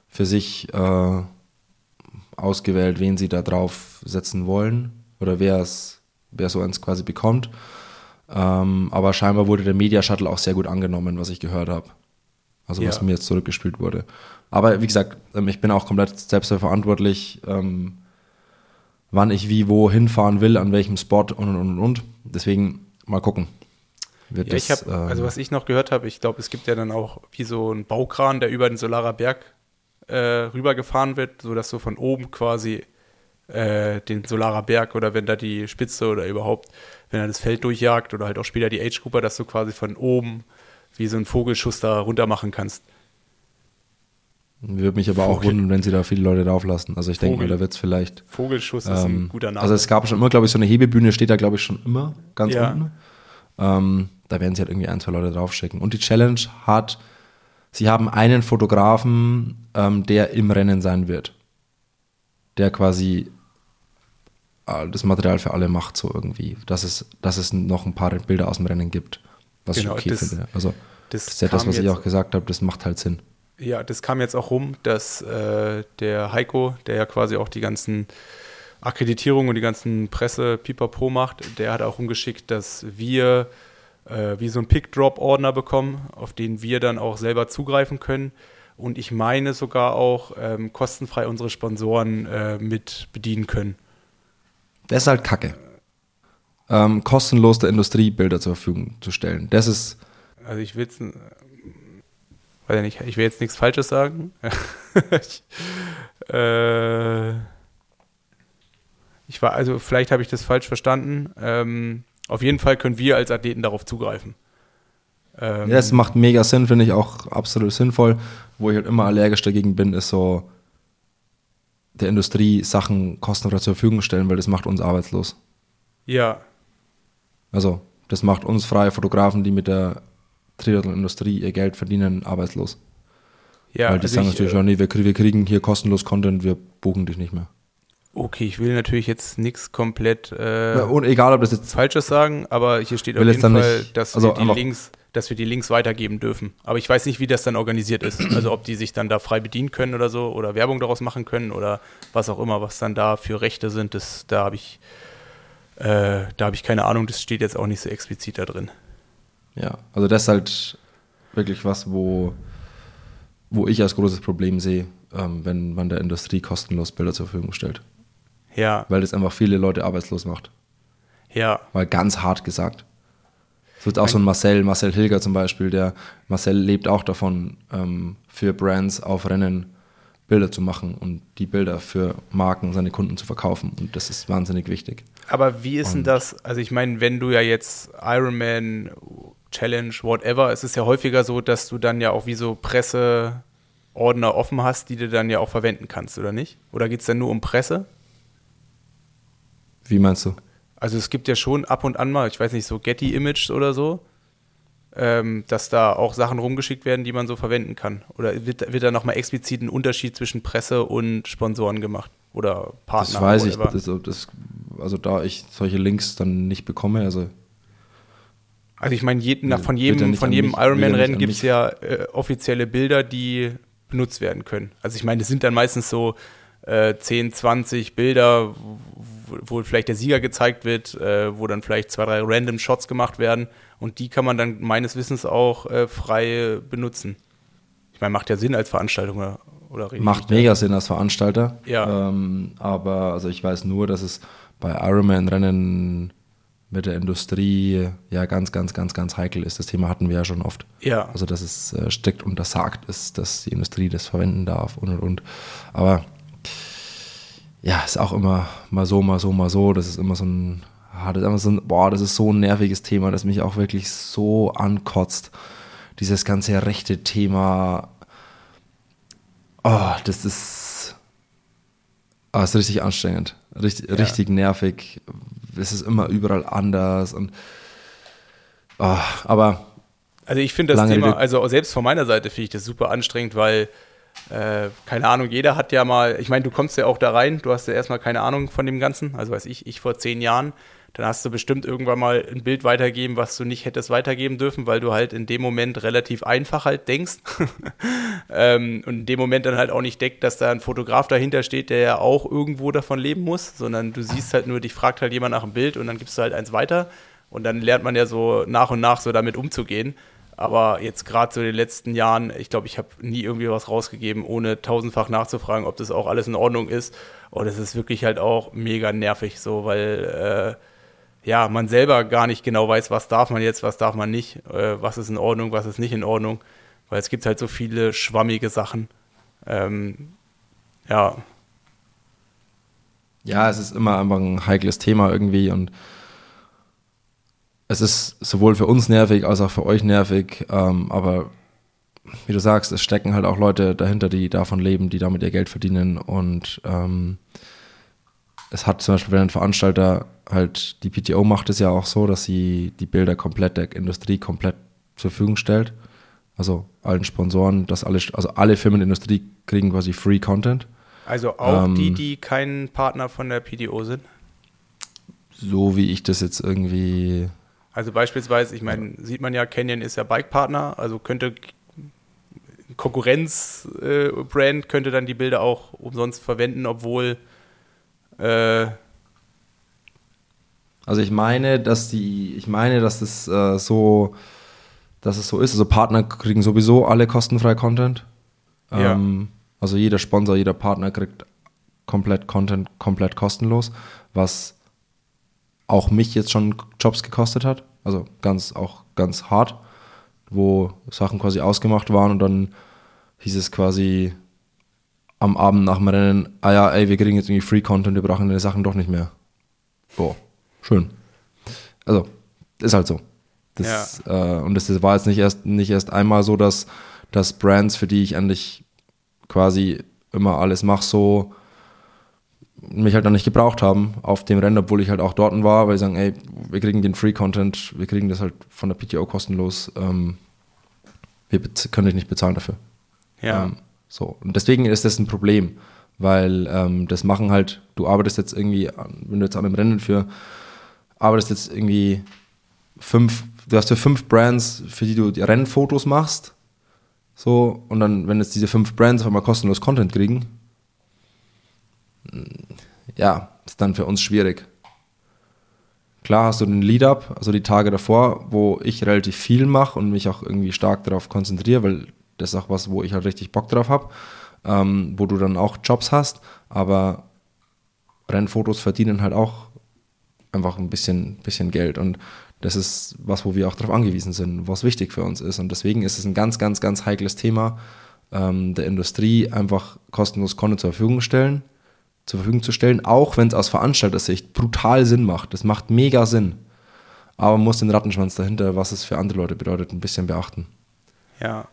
für sich äh, ausgewählt, wen sie da drauf setzen wollen oder wer es wer so eins quasi bekommt. Ähm, aber scheinbar wurde der Media Shuttle auch sehr gut angenommen, was ich gehört habe. Also was ja. mir jetzt zurückgespielt wurde. Aber wie gesagt, ähm, ich bin auch komplett selbst verantwortlich, ähm, wann ich wie wo hinfahren will, an welchem Spot und und und und. Deswegen mal gucken. Ja, das, hab, ähm, also was ich noch gehört habe, ich glaube, es gibt ja dann auch wie so einen Baukran, der über den Solarer Berg äh, rübergefahren wird, sodass du von oben quasi äh, den Solarer Berg oder wenn da die Spitze oder überhaupt, wenn er das Feld durchjagt oder halt auch später die Age Grouper, dass du quasi von oben wie so ein Vogelschuss da runter machen kannst. Würde mich aber Vogel. auch wundern, wenn sie da viele Leute drauflassen. Also ich denke mal, da wird es vielleicht. Vogelschuss ähm, ist ein ähm, guter Name. Also es gab schon immer, glaube ich, so eine Hebebühne steht da, glaube ich, schon immer ganz ja. unten. Ähm, da werden sie halt irgendwie ein, zwei Leute draufschicken. Und die Challenge hat, sie haben einen Fotografen, ähm, der im Rennen sein wird. Der quasi das Material für alle macht, so irgendwie. Dass es, dass es noch ein paar Bilder aus dem Rennen gibt. Was Genau, ich okay das- finde. Also Das, das ist ja das, was ich auch gesagt habe, das macht halt Sinn. Ja, das kam jetzt auch rum, dass äh, der Heiko, der ja quasi auch die ganzen Akkreditierungen und die ganzen Presse Pipapo macht, der hat auch rumgeschickt, dass wir äh, wie so ein Pick-Drop-Ordner bekommen, auf den wir dann auch selber zugreifen können. Und ich meine sogar auch ähm, kostenfrei unsere Sponsoren äh, mit bedienen können. Das ist halt Kacke. Ähm, kostenlos der Industrie Bilder zur Verfügung zu stellen. Das ist, Also ich will äh, weiß ja nicht, ich will jetzt nichts Falsches sagen. ich, äh, ich war, also vielleicht habe ich das falsch verstanden. Ähm, auf jeden Fall können wir als Athleten darauf zugreifen. Ähm, ja, das macht mega Sinn, finde ich auch absolut sinnvoll. Wo ich halt immer allergisch dagegen bin, ist so der Industrie Sachen kostenfrei zur Verfügung stellen, weil das macht uns arbeitslos. ja, Also, das macht uns freie Fotografen, die mit der Triathlon-Industrie ihr Geld verdienen, arbeitslos. ja. weil die also sagen ich, natürlich, äh, ja, nee, wir, wir kriegen hier kostenlos Content, wir buchen dich nicht mehr. Okay, ich will natürlich jetzt nichts komplett äh, Ja, und egal, ob das jetzt Falsches sagen, aber hier steht auf jeden Fall, nicht- dass, also wir die Links, dass wir die Links weitergeben dürfen. Aber ich weiß nicht, wie das dann organisiert ist. Also ob die sich dann da frei bedienen können oder so oder Werbung daraus machen können oder was auch immer, was dann da für Rechte sind, das, da habe ich, äh, da habe ich keine Ahnung, das steht jetzt auch nicht so explizit da drin. Ja, also das ist halt wirklich was, wo, wo ich als großes Problem sehe, ähm, wenn man der Industrie kostenlos Bilder zur Verfügung stellt. Ja, Weil das einfach viele Leute arbeitslos macht. ja, Mal ganz hart gesagt. So jetzt auch so ein Marcel, Marcel Hilger zum Beispiel, der Marcel lebt auch davon, ähm, für Brands auf Rennen Bilder zu machen und die Bilder für Marken, seine Kunden zu verkaufen. Und das ist wahnsinnig wichtig. Aber wie ist denn das? Also ich meine, wenn du ja jetzt Ironman, Challenge, whatever, es ist ja häufiger so, dass du dann ja auch wie so Presseordner offen hast, die du dann ja auch verwenden kannst, oder nicht? Oder geht es dann nur um Presse? Wie meinst du? Also es gibt ja schon ab und an mal, ich weiß nicht, so Getty Images oder so, ähm, dass da auch Sachen rumgeschickt werden, die man so verwenden kann. Oder wird, wird da nochmal explizit ein Unterschied zwischen Presse und Sponsoren gemacht? Oder Partner? Das weiß ich. Das, das, also da ich solche Links dann nicht bekomme, also Also ich meine, nach, von jedem, von jedem Ironman-Rennen gibt es ja äh, offizielle Bilder, die benutzt werden können. Also ich meine, das sind dann meistens so äh, 10, 20 Bilder, wo, wo vielleicht der Sieger gezeigt wird, äh, wo dann vielleicht zwei, drei random Shots gemacht werden und die kann man dann meines Wissens auch äh, frei benutzen. Ich meine, macht ja Sinn als Veranstaltung oder, oder macht mega Sinn als Veranstalter. Ja. Ähm, aber also ich weiß nur, dass es bei Ironman-Rennen mit der Industrie ja ganz, ganz, ganz, ganz heikel ist. Das Thema hatten wir ja schon oft. Ja, Also dass es äh, strikt untersagt ist, dass die Industrie das verwenden darf und und und. Aber ja, ist auch immer mal so, mal so, mal so. Das ist immer so ein, das ist immer so ein, boah, das ist so ein nerviges Thema, das mich auch wirklich so ankotzt. Dieses ganze rechte Thema. Oh, das ist, ah, ist richtig anstrengend. Richtig, Ja. richtig nervig. Es ist immer überall anders und oh, aber Also ich finde das Thema, Rede- also selbst von meiner Seite finde ich das super anstrengend, weil, äh, keine Ahnung, jeder hat ja mal, ich meine, du kommst ja auch da rein, du hast ja erstmal keine Ahnung von dem Ganzen, also weiß ich, ich vor zehn Jahren, dann hast du bestimmt irgendwann mal ein Bild weitergeben, was du nicht hättest weitergeben dürfen, weil du halt in dem Moment relativ einfach halt denkst ähm, und in dem Moment dann halt auch nicht deckt, dass da ein Fotograf dahinter steht, der ja auch irgendwo davon leben muss, sondern du siehst halt nur, dich fragt halt jemand nach einem Bild und dann gibst du halt eins weiter und dann lernt man ja so nach und nach so damit umzugehen. Aber jetzt gerade so in den letzten Jahren, ich glaube, ich habe nie irgendwie was rausgegeben, ohne tausendfach nachzufragen, ob das auch alles in Ordnung ist. Und es ist wirklich halt auch mega nervig, so, weil äh, ja, man selber gar nicht genau weiß, was darf man jetzt, was darf man nicht, äh, was ist in Ordnung, was ist nicht in Ordnung. Weil es gibt halt so viele schwammige Sachen. Ähm, ja, ja, es ist immer einfach ein heikles Thema irgendwie und es ist sowohl für uns nervig als auch für euch nervig, ähm, aber wie du sagst, es stecken halt auch Leute dahinter, die davon leben, die damit ihr Geld verdienen und ähm, es hat zum Beispiel, wenn ein Veranstalter halt, die PTO macht es ja auch so, dass sie die Bilder komplett der Industrie komplett zur Verfügung stellt. Also allen Sponsoren, dass alle, also alle Firmen der Industrie kriegen quasi Free Content. also auch Ähm, die, die kein Partner von der PDO sind. so wie ich das jetzt irgendwie Also beispielsweise, ich meine, sieht man ja, Canyon ist ja Bike-Partner, also könnte Konkurrenz-Brand äh, könnte dann die Bilder auch umsonst verwenden, obwohl äh, also ich meine, dass die, ich meine, dass das äh, so, dass es so ist. Also Partner kriegen sowieso alle kostenfrei Content. Ähm, ja. Also jeder Sponsor, jeder Partner kriegt komplett Content, komplett kostenlos, was auch mich jetzt schon Jobs gekostet hat. Also ganz, auch ganz hart, wo Sachen quasi ausgemacht waren und dann hieß es quasi am Abend nach dem Rennen, ah ja, ey, wir kriegen jetzt irgendwie Free Content, wir brauchen deine Sachen doch nicht mehr. Boah, schön. Also, ist halt so. Das, ja. äh, und das war jetzt nicht erst, nicht erst einmal so, dass, dass Brands, für die ich eigentlich quasi immer alles mache, so mich halt dann nicht gebraucht haben auf dem Rennen, obwohl ich halt auch dort war, weil sie sagen, ey, wir kriegen den Free Content, wir kriegen das halt von der PTO kostenlos, ähm, wir können dich nicht bezahlen dafür. Ja. Ähm, so. Und deswegen ist das ein Problem, weil ähm, das machen halt, du arbeitest jetzt irgendwie, wenn du jetzt an einem Rennen für, arbeitest jetzt irgendwie fünf, du hast für fünf Brands, für die du die Rennfotos machst, so, und dann, wenn jetzt diese fünf Brands auf einmal kostenlos Content kriegen, ja, ist dann für uns schwierig. Klar hast du den Lead-Up, also die Tage davor, wo ich relativ viel mache und mich auch irgendwie stark darauf konzentriere, weil das ist auch was, wo ich halt richtig Bock drauf habe, ähm, wo du dann auch Jobs hast, aber Rennfotos verdienen halt auch einfach ein bisschen, bisschen Geld und das ist was, wo wir auch darauf angewiesen sind, was wichtig für uns ist und deswegen ist es ein ganz, ganz, ganz heikles Thema ähm, der Industrie, einfach kostenlos Content zur Verfügung stellen, zur Verfügung zu stellen, auch wenn es aus Veranstalter-Sicht brutal Sinn macht. Das macht mega Sinn. Aber man muss den Rattenschwanz dahinter, was es für andere Leute bedeutet, ein bisschen beachten. Ja,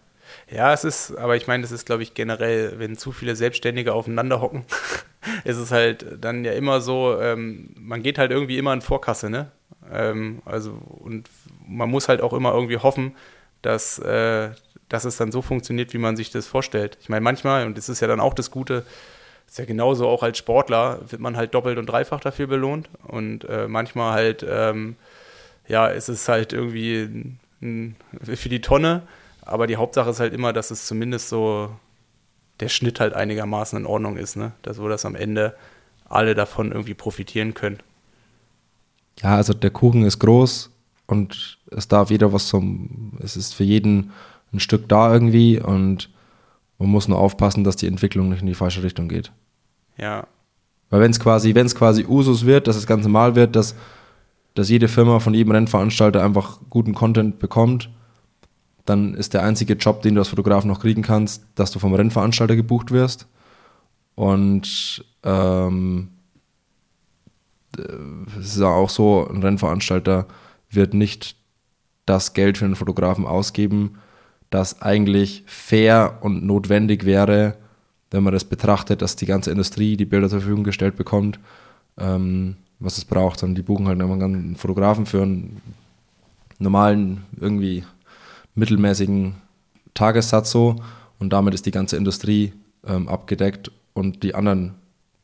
ja, es ist, aber ich meine, das ist, glaube ich, generell, wenn zu viele Selbstständige aufeinander hocken, ist es halt dann ja immer so, ähm, man geht halt irgendwie immer in Vorkasse, ne? Ähm, also, und man muss halt auch immer irgendwie hoffen, dass, äh, dass es dann so funktioniert, wie man sich das vorstellt. Ich meine, manchmal, und das ist ja dann auch das Gute, ist ja genauso auch als Sportler, wird man halt doppelt und dreifach dafür belohnt. Und äh, manchmal halt, ähm, ja, ist es halt irgendwie ein, ein, für die Tonne. Aber die Hauptsache ist halt immer, dass es zumindest so der Schnitt halt einigermaßen in Ordnung ist, ne? Dass wo das am Ende alle davon irgendwie profitieren können. Ja, also der Kuchen ist groß und es darf jeder was zum, es ist für jeden ein Stück da irgendwie und man muss nur aufpassen, dass die Entwicklung nicht in die falsche Richtung geht. Ja. Weil wenn es quasi, wenn es quasi Usus wird, dass es ganz normal wird, dass, dass jede Firma von jedem Rennveranstalter einfach guten Content bekommt dann ist der einzige Job, den du als Fotograf noch kriegen kannst, dass du vom Rennveranstalter gebucht wirst. Und ähm, es ist auch so, ein Rennveranstalter wird nicht das Geld für einen Fotografen ausgeben, das eigentlich fair und notwendig wäre, wenn man das betrachtet, dass die ganze Industrie die Bilder zur Verfügung gestellt bekommt, ähm, was es braucht. Und die buchen halt einen Fotografen für einen normalen irgendwie mittelmäßigen Tagessatz so und damit ist die ganze Industrie ähm, abgedeckt und die anderen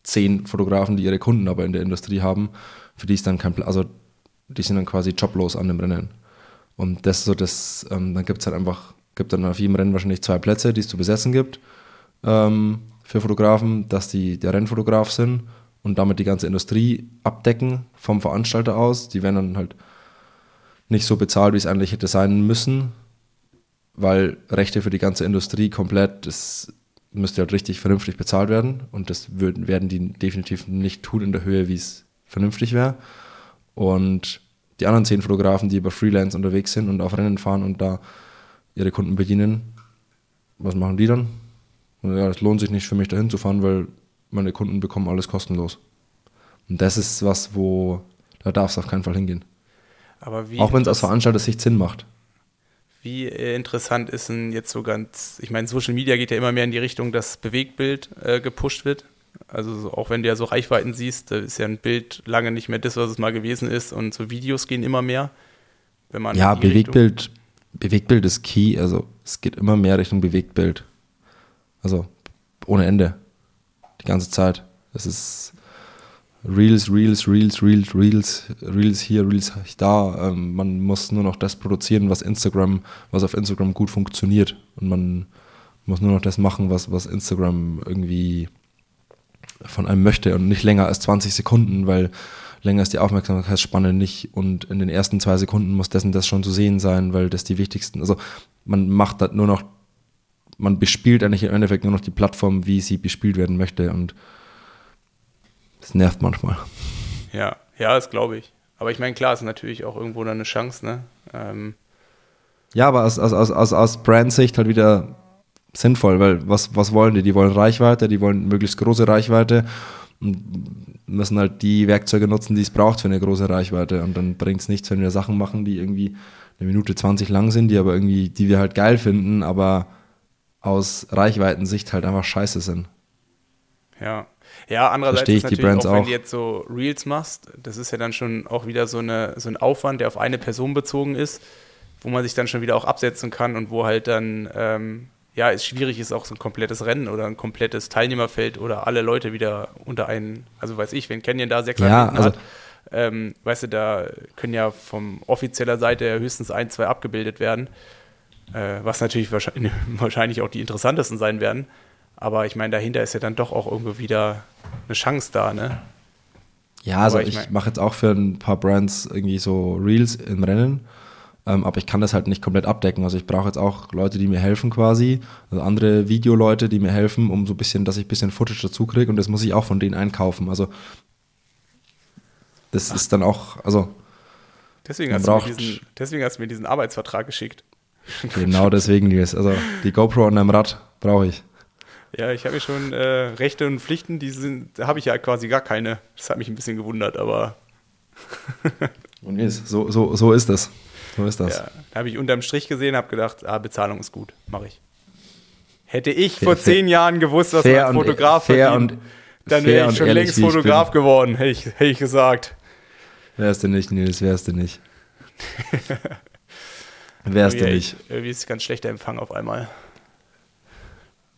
zehn Fotografen, die ihre Kunden aber in der Industrie haben, für die ist dann kein, also die sind dann quasi joblos an dem Rennen. Und das so das, ähm, dann gibt es halt einfach, gibt dann auf jedem Rennen wahrscheinlich zwei Plätze, die es zu besetzen gibt ähm, für Fotografen, dass die der Rennfotograf sind und damit die ganze Industrie abdecken vom Veranstalter aus. Die werden dann halt nicht so bezahlt, wie es eigentlich hätte sein müssen, weil Rechte für die ganze Industrie komplett, das müsste halt richtig vernünftig bezahlt werden und das würden, werden die definitiv nicht tun in der Höhe, wie es vernünftig wäre. Und die anderen zehn Fotografen, die über Freelance unterwegs sind und auf Rennen fahren und da ihre Kunden bedienen, was machen die dann? Und ja, es lohnt sich nicht für mich dahin zu fahren, weil meine Kunden bekommen alles kostenlos. Und das ist was, wo da darf es auf keinen Fall hingehen. Auch wenn es aus Veranstalter-Sicht Sinn macht. Wie äh, interessant ist denn jetzt so ganz, ich meine, Social Media geht ja immer mehr in die Richtung, dass Bewegtbild äh, gepusht wird. Also so, auch wenn du ja so Reichweiten siehst, da ist ja ein Bild lange nicht mehr das, was es mal gewesen ist und so Videos gehen immer mehr. Wenn man ja, Bewegtbild, Bewegtbild ist key, also es geht immer mehr Richtung Bewegtbild. Also ohne Ende. Die ganze Zeit. Es ist, Reels, Reels, Reels, Reels, Reels, Reels hier, Reels da. Ähm, man muss nur noch das produzieren, was Instagram, was auf Instagram gut funktioniert. Und man muss nur noch das machen, was, was Instagram irgendwie von einem möchte und nicht länger als 20 Sekunden, weil länger ist die Aufmerksamkeitsspanne nicht und in den ersten zwei Sekunden muss dessen das schon zu sehen sein, weil das die wichtigsten, also man macht das nur noch, man bespielt eigentlich im Endeffekt nur noch die Plattform, wie sie bespielt werden möchte und das nervt manchmal. Ja, ja, das glaube ich. Aber ich meine, klar, ist natürlich auch irgendwo dann eine Chance, ne? Ähm ja, aber aus, aus, aus, aus Brandsicht halt wieder sinnvoll, weil was, was wollen die? Die wollen Reichweite, die wollen möglichst große Reichweite und müssen halt die Werkzeuge nutzen, die es braucht für eine große Reichweite. Und dann bringt es nichts, wenn wir Sachen machen, die irgendwie eine Minute 20 lang sind, die aber irgendwie, die wir halt geil finden, aber aus Reichweitensicht halt einfach scheiße sind. Ja. Ja, andererseits ist natürlich auch, wenn du jetzt so Reels machst, das ist ja dann schon auch wieder so, eine, so ein Aufwand, der auf eine Person bezogen ist, wo man sich dann schon wieder auch absetzen kann und wo halt dann ähm, ja, es schwierig ist, auch so ein komplettes Rennen oder ein komplettes Teilnehmerfeld oder alle Leute wieder unter einen, also weiß ich, wenn Canyon da sechs ja, also hat, ähm, weißt du, da können ja vom offizieller Seite höchstens ein, zwei abgebildet werden, äh, was natürlich wahrscheinlich, wahrscheinlich auch die interessantesten sein werden. Aber ich meine, dahinter ist ja dann doch auch irgendwo wieder eine Chance da, ne? Ja, also Aber ich, ich mache jetzt auch für ein paar Brands irgendwie so Reels im Rennen ähm, aber ich kann das halt nicht komplett abdecken. Also ich brauche jetzt auch Leute, die mir helfen quasi, also andere Videoleute, die mir helfen, um so ein bisschen, dass ich ein bisschen Footage dazu kriege und das muss ich auch von denen einkaufen. Also das Ach. ist dann auch, also deswegen hast, braucht, diesen, deswegen hast, du mir diesen Arbeitsvertrag geschickt. Genau deswegen, Nils. Also die GoPro an deinem Rad brauche ich. Ja, ich habe schon äh, Rechte und Pflichten, die sind, habe ich ja quasi gar keine. Das hat mich ein bisschen gewundert, aber. und Nils, so, so, so ist das. So ist das. Ja, da habe ich unterm Strich gesehen, habe gedacht, ah, Bezahlung ist gut, mache ich. Hätte ich vor fair, zehn Jahren gewusst, was man als Fotograf fair verdient, und, dann wäre ich schon längst Fotograf geworden, hätte ich, hätte ich gesagt. Wärst du nicht, Nils, wärst du nicht. wärst du nicht. Irgendwie ist es ganz schlechter Empfang auf einmal.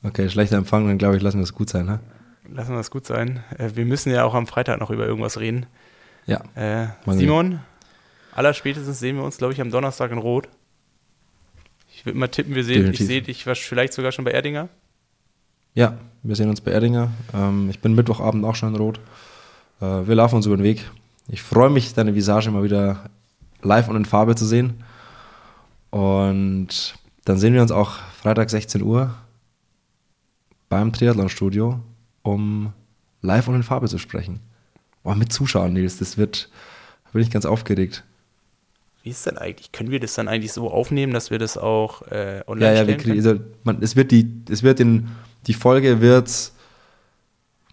Okay, schlechter Empfang, dann glaube ich, lassen wir es gut sein, ne? Lassen wir es gut sein. Äh, wir müssen ja auch am Freitag noch über irgendwas reden. Ja. Äh, Simon, Allerspätestens sehen wir uns, glaube ich, am Donnerstag in Rot. Ich würde mal tippen, wir sehen, ich sehe dich vielleicht sogar schon bei Erdinger. Ja, wir sehen uns bei Erdinger. Ähm, ich bin Mittwochabend auch schon in Rot. Äh, wir laufen uns über den Weg. Ich freue mich, deine Visage mal wieder live und in Farbe zu sehen. Und dann sehen wir uns auch Freitag 16 Uhr beim Triathlon-Studio, um live und in Farbe zu sprechen. Oh, mit Zuschauern, Nils, das wird, da bin ich ganz aufgeregt. Wie ist denn eigentlich? Können wir das dann eigentlich so aufnehmen, dass wir das auch äh, online ja, ja, wir kriegen, also, man, es wird die, es wird in, die Folge wird,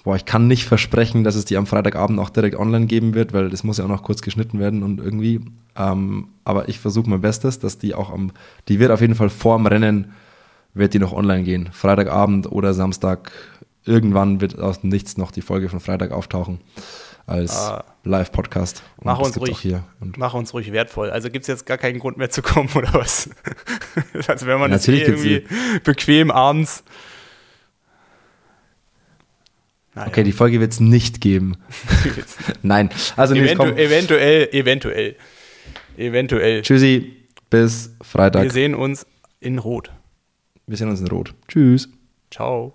boah, ich kann nicht versprechen, dass es die am Freitagabend auch direkt online geben wird, weil das muss ja auch noch kurz geschnitten werden und irgendwie, ähm, aber ich versuche mein Bestes, dass die auch am, die wird auf jeden Fall vorm Rennen, wird die noch online gehen. Freitagabend oder Samstag, irgendwann wird aus Nichts noch die Folge von Freitag auftauchen als ah. Live-Podcast. Mach uns, ruhig, mach uns ruhig wertvoll. Also gibt es jetzt gar keinen Grund mehr zu kommen, oder was? also wenn man ja, das irgendwie bequem abends. Naja. Okay, die Folge wird es nicht geben. Nein, also Eventu nee, eventuell, eventuell, eventuell. Tschüssi, bis Freitag. Wir sehen uns in Rot. Wir sehen uns in Rot. Tschüss. Ciao.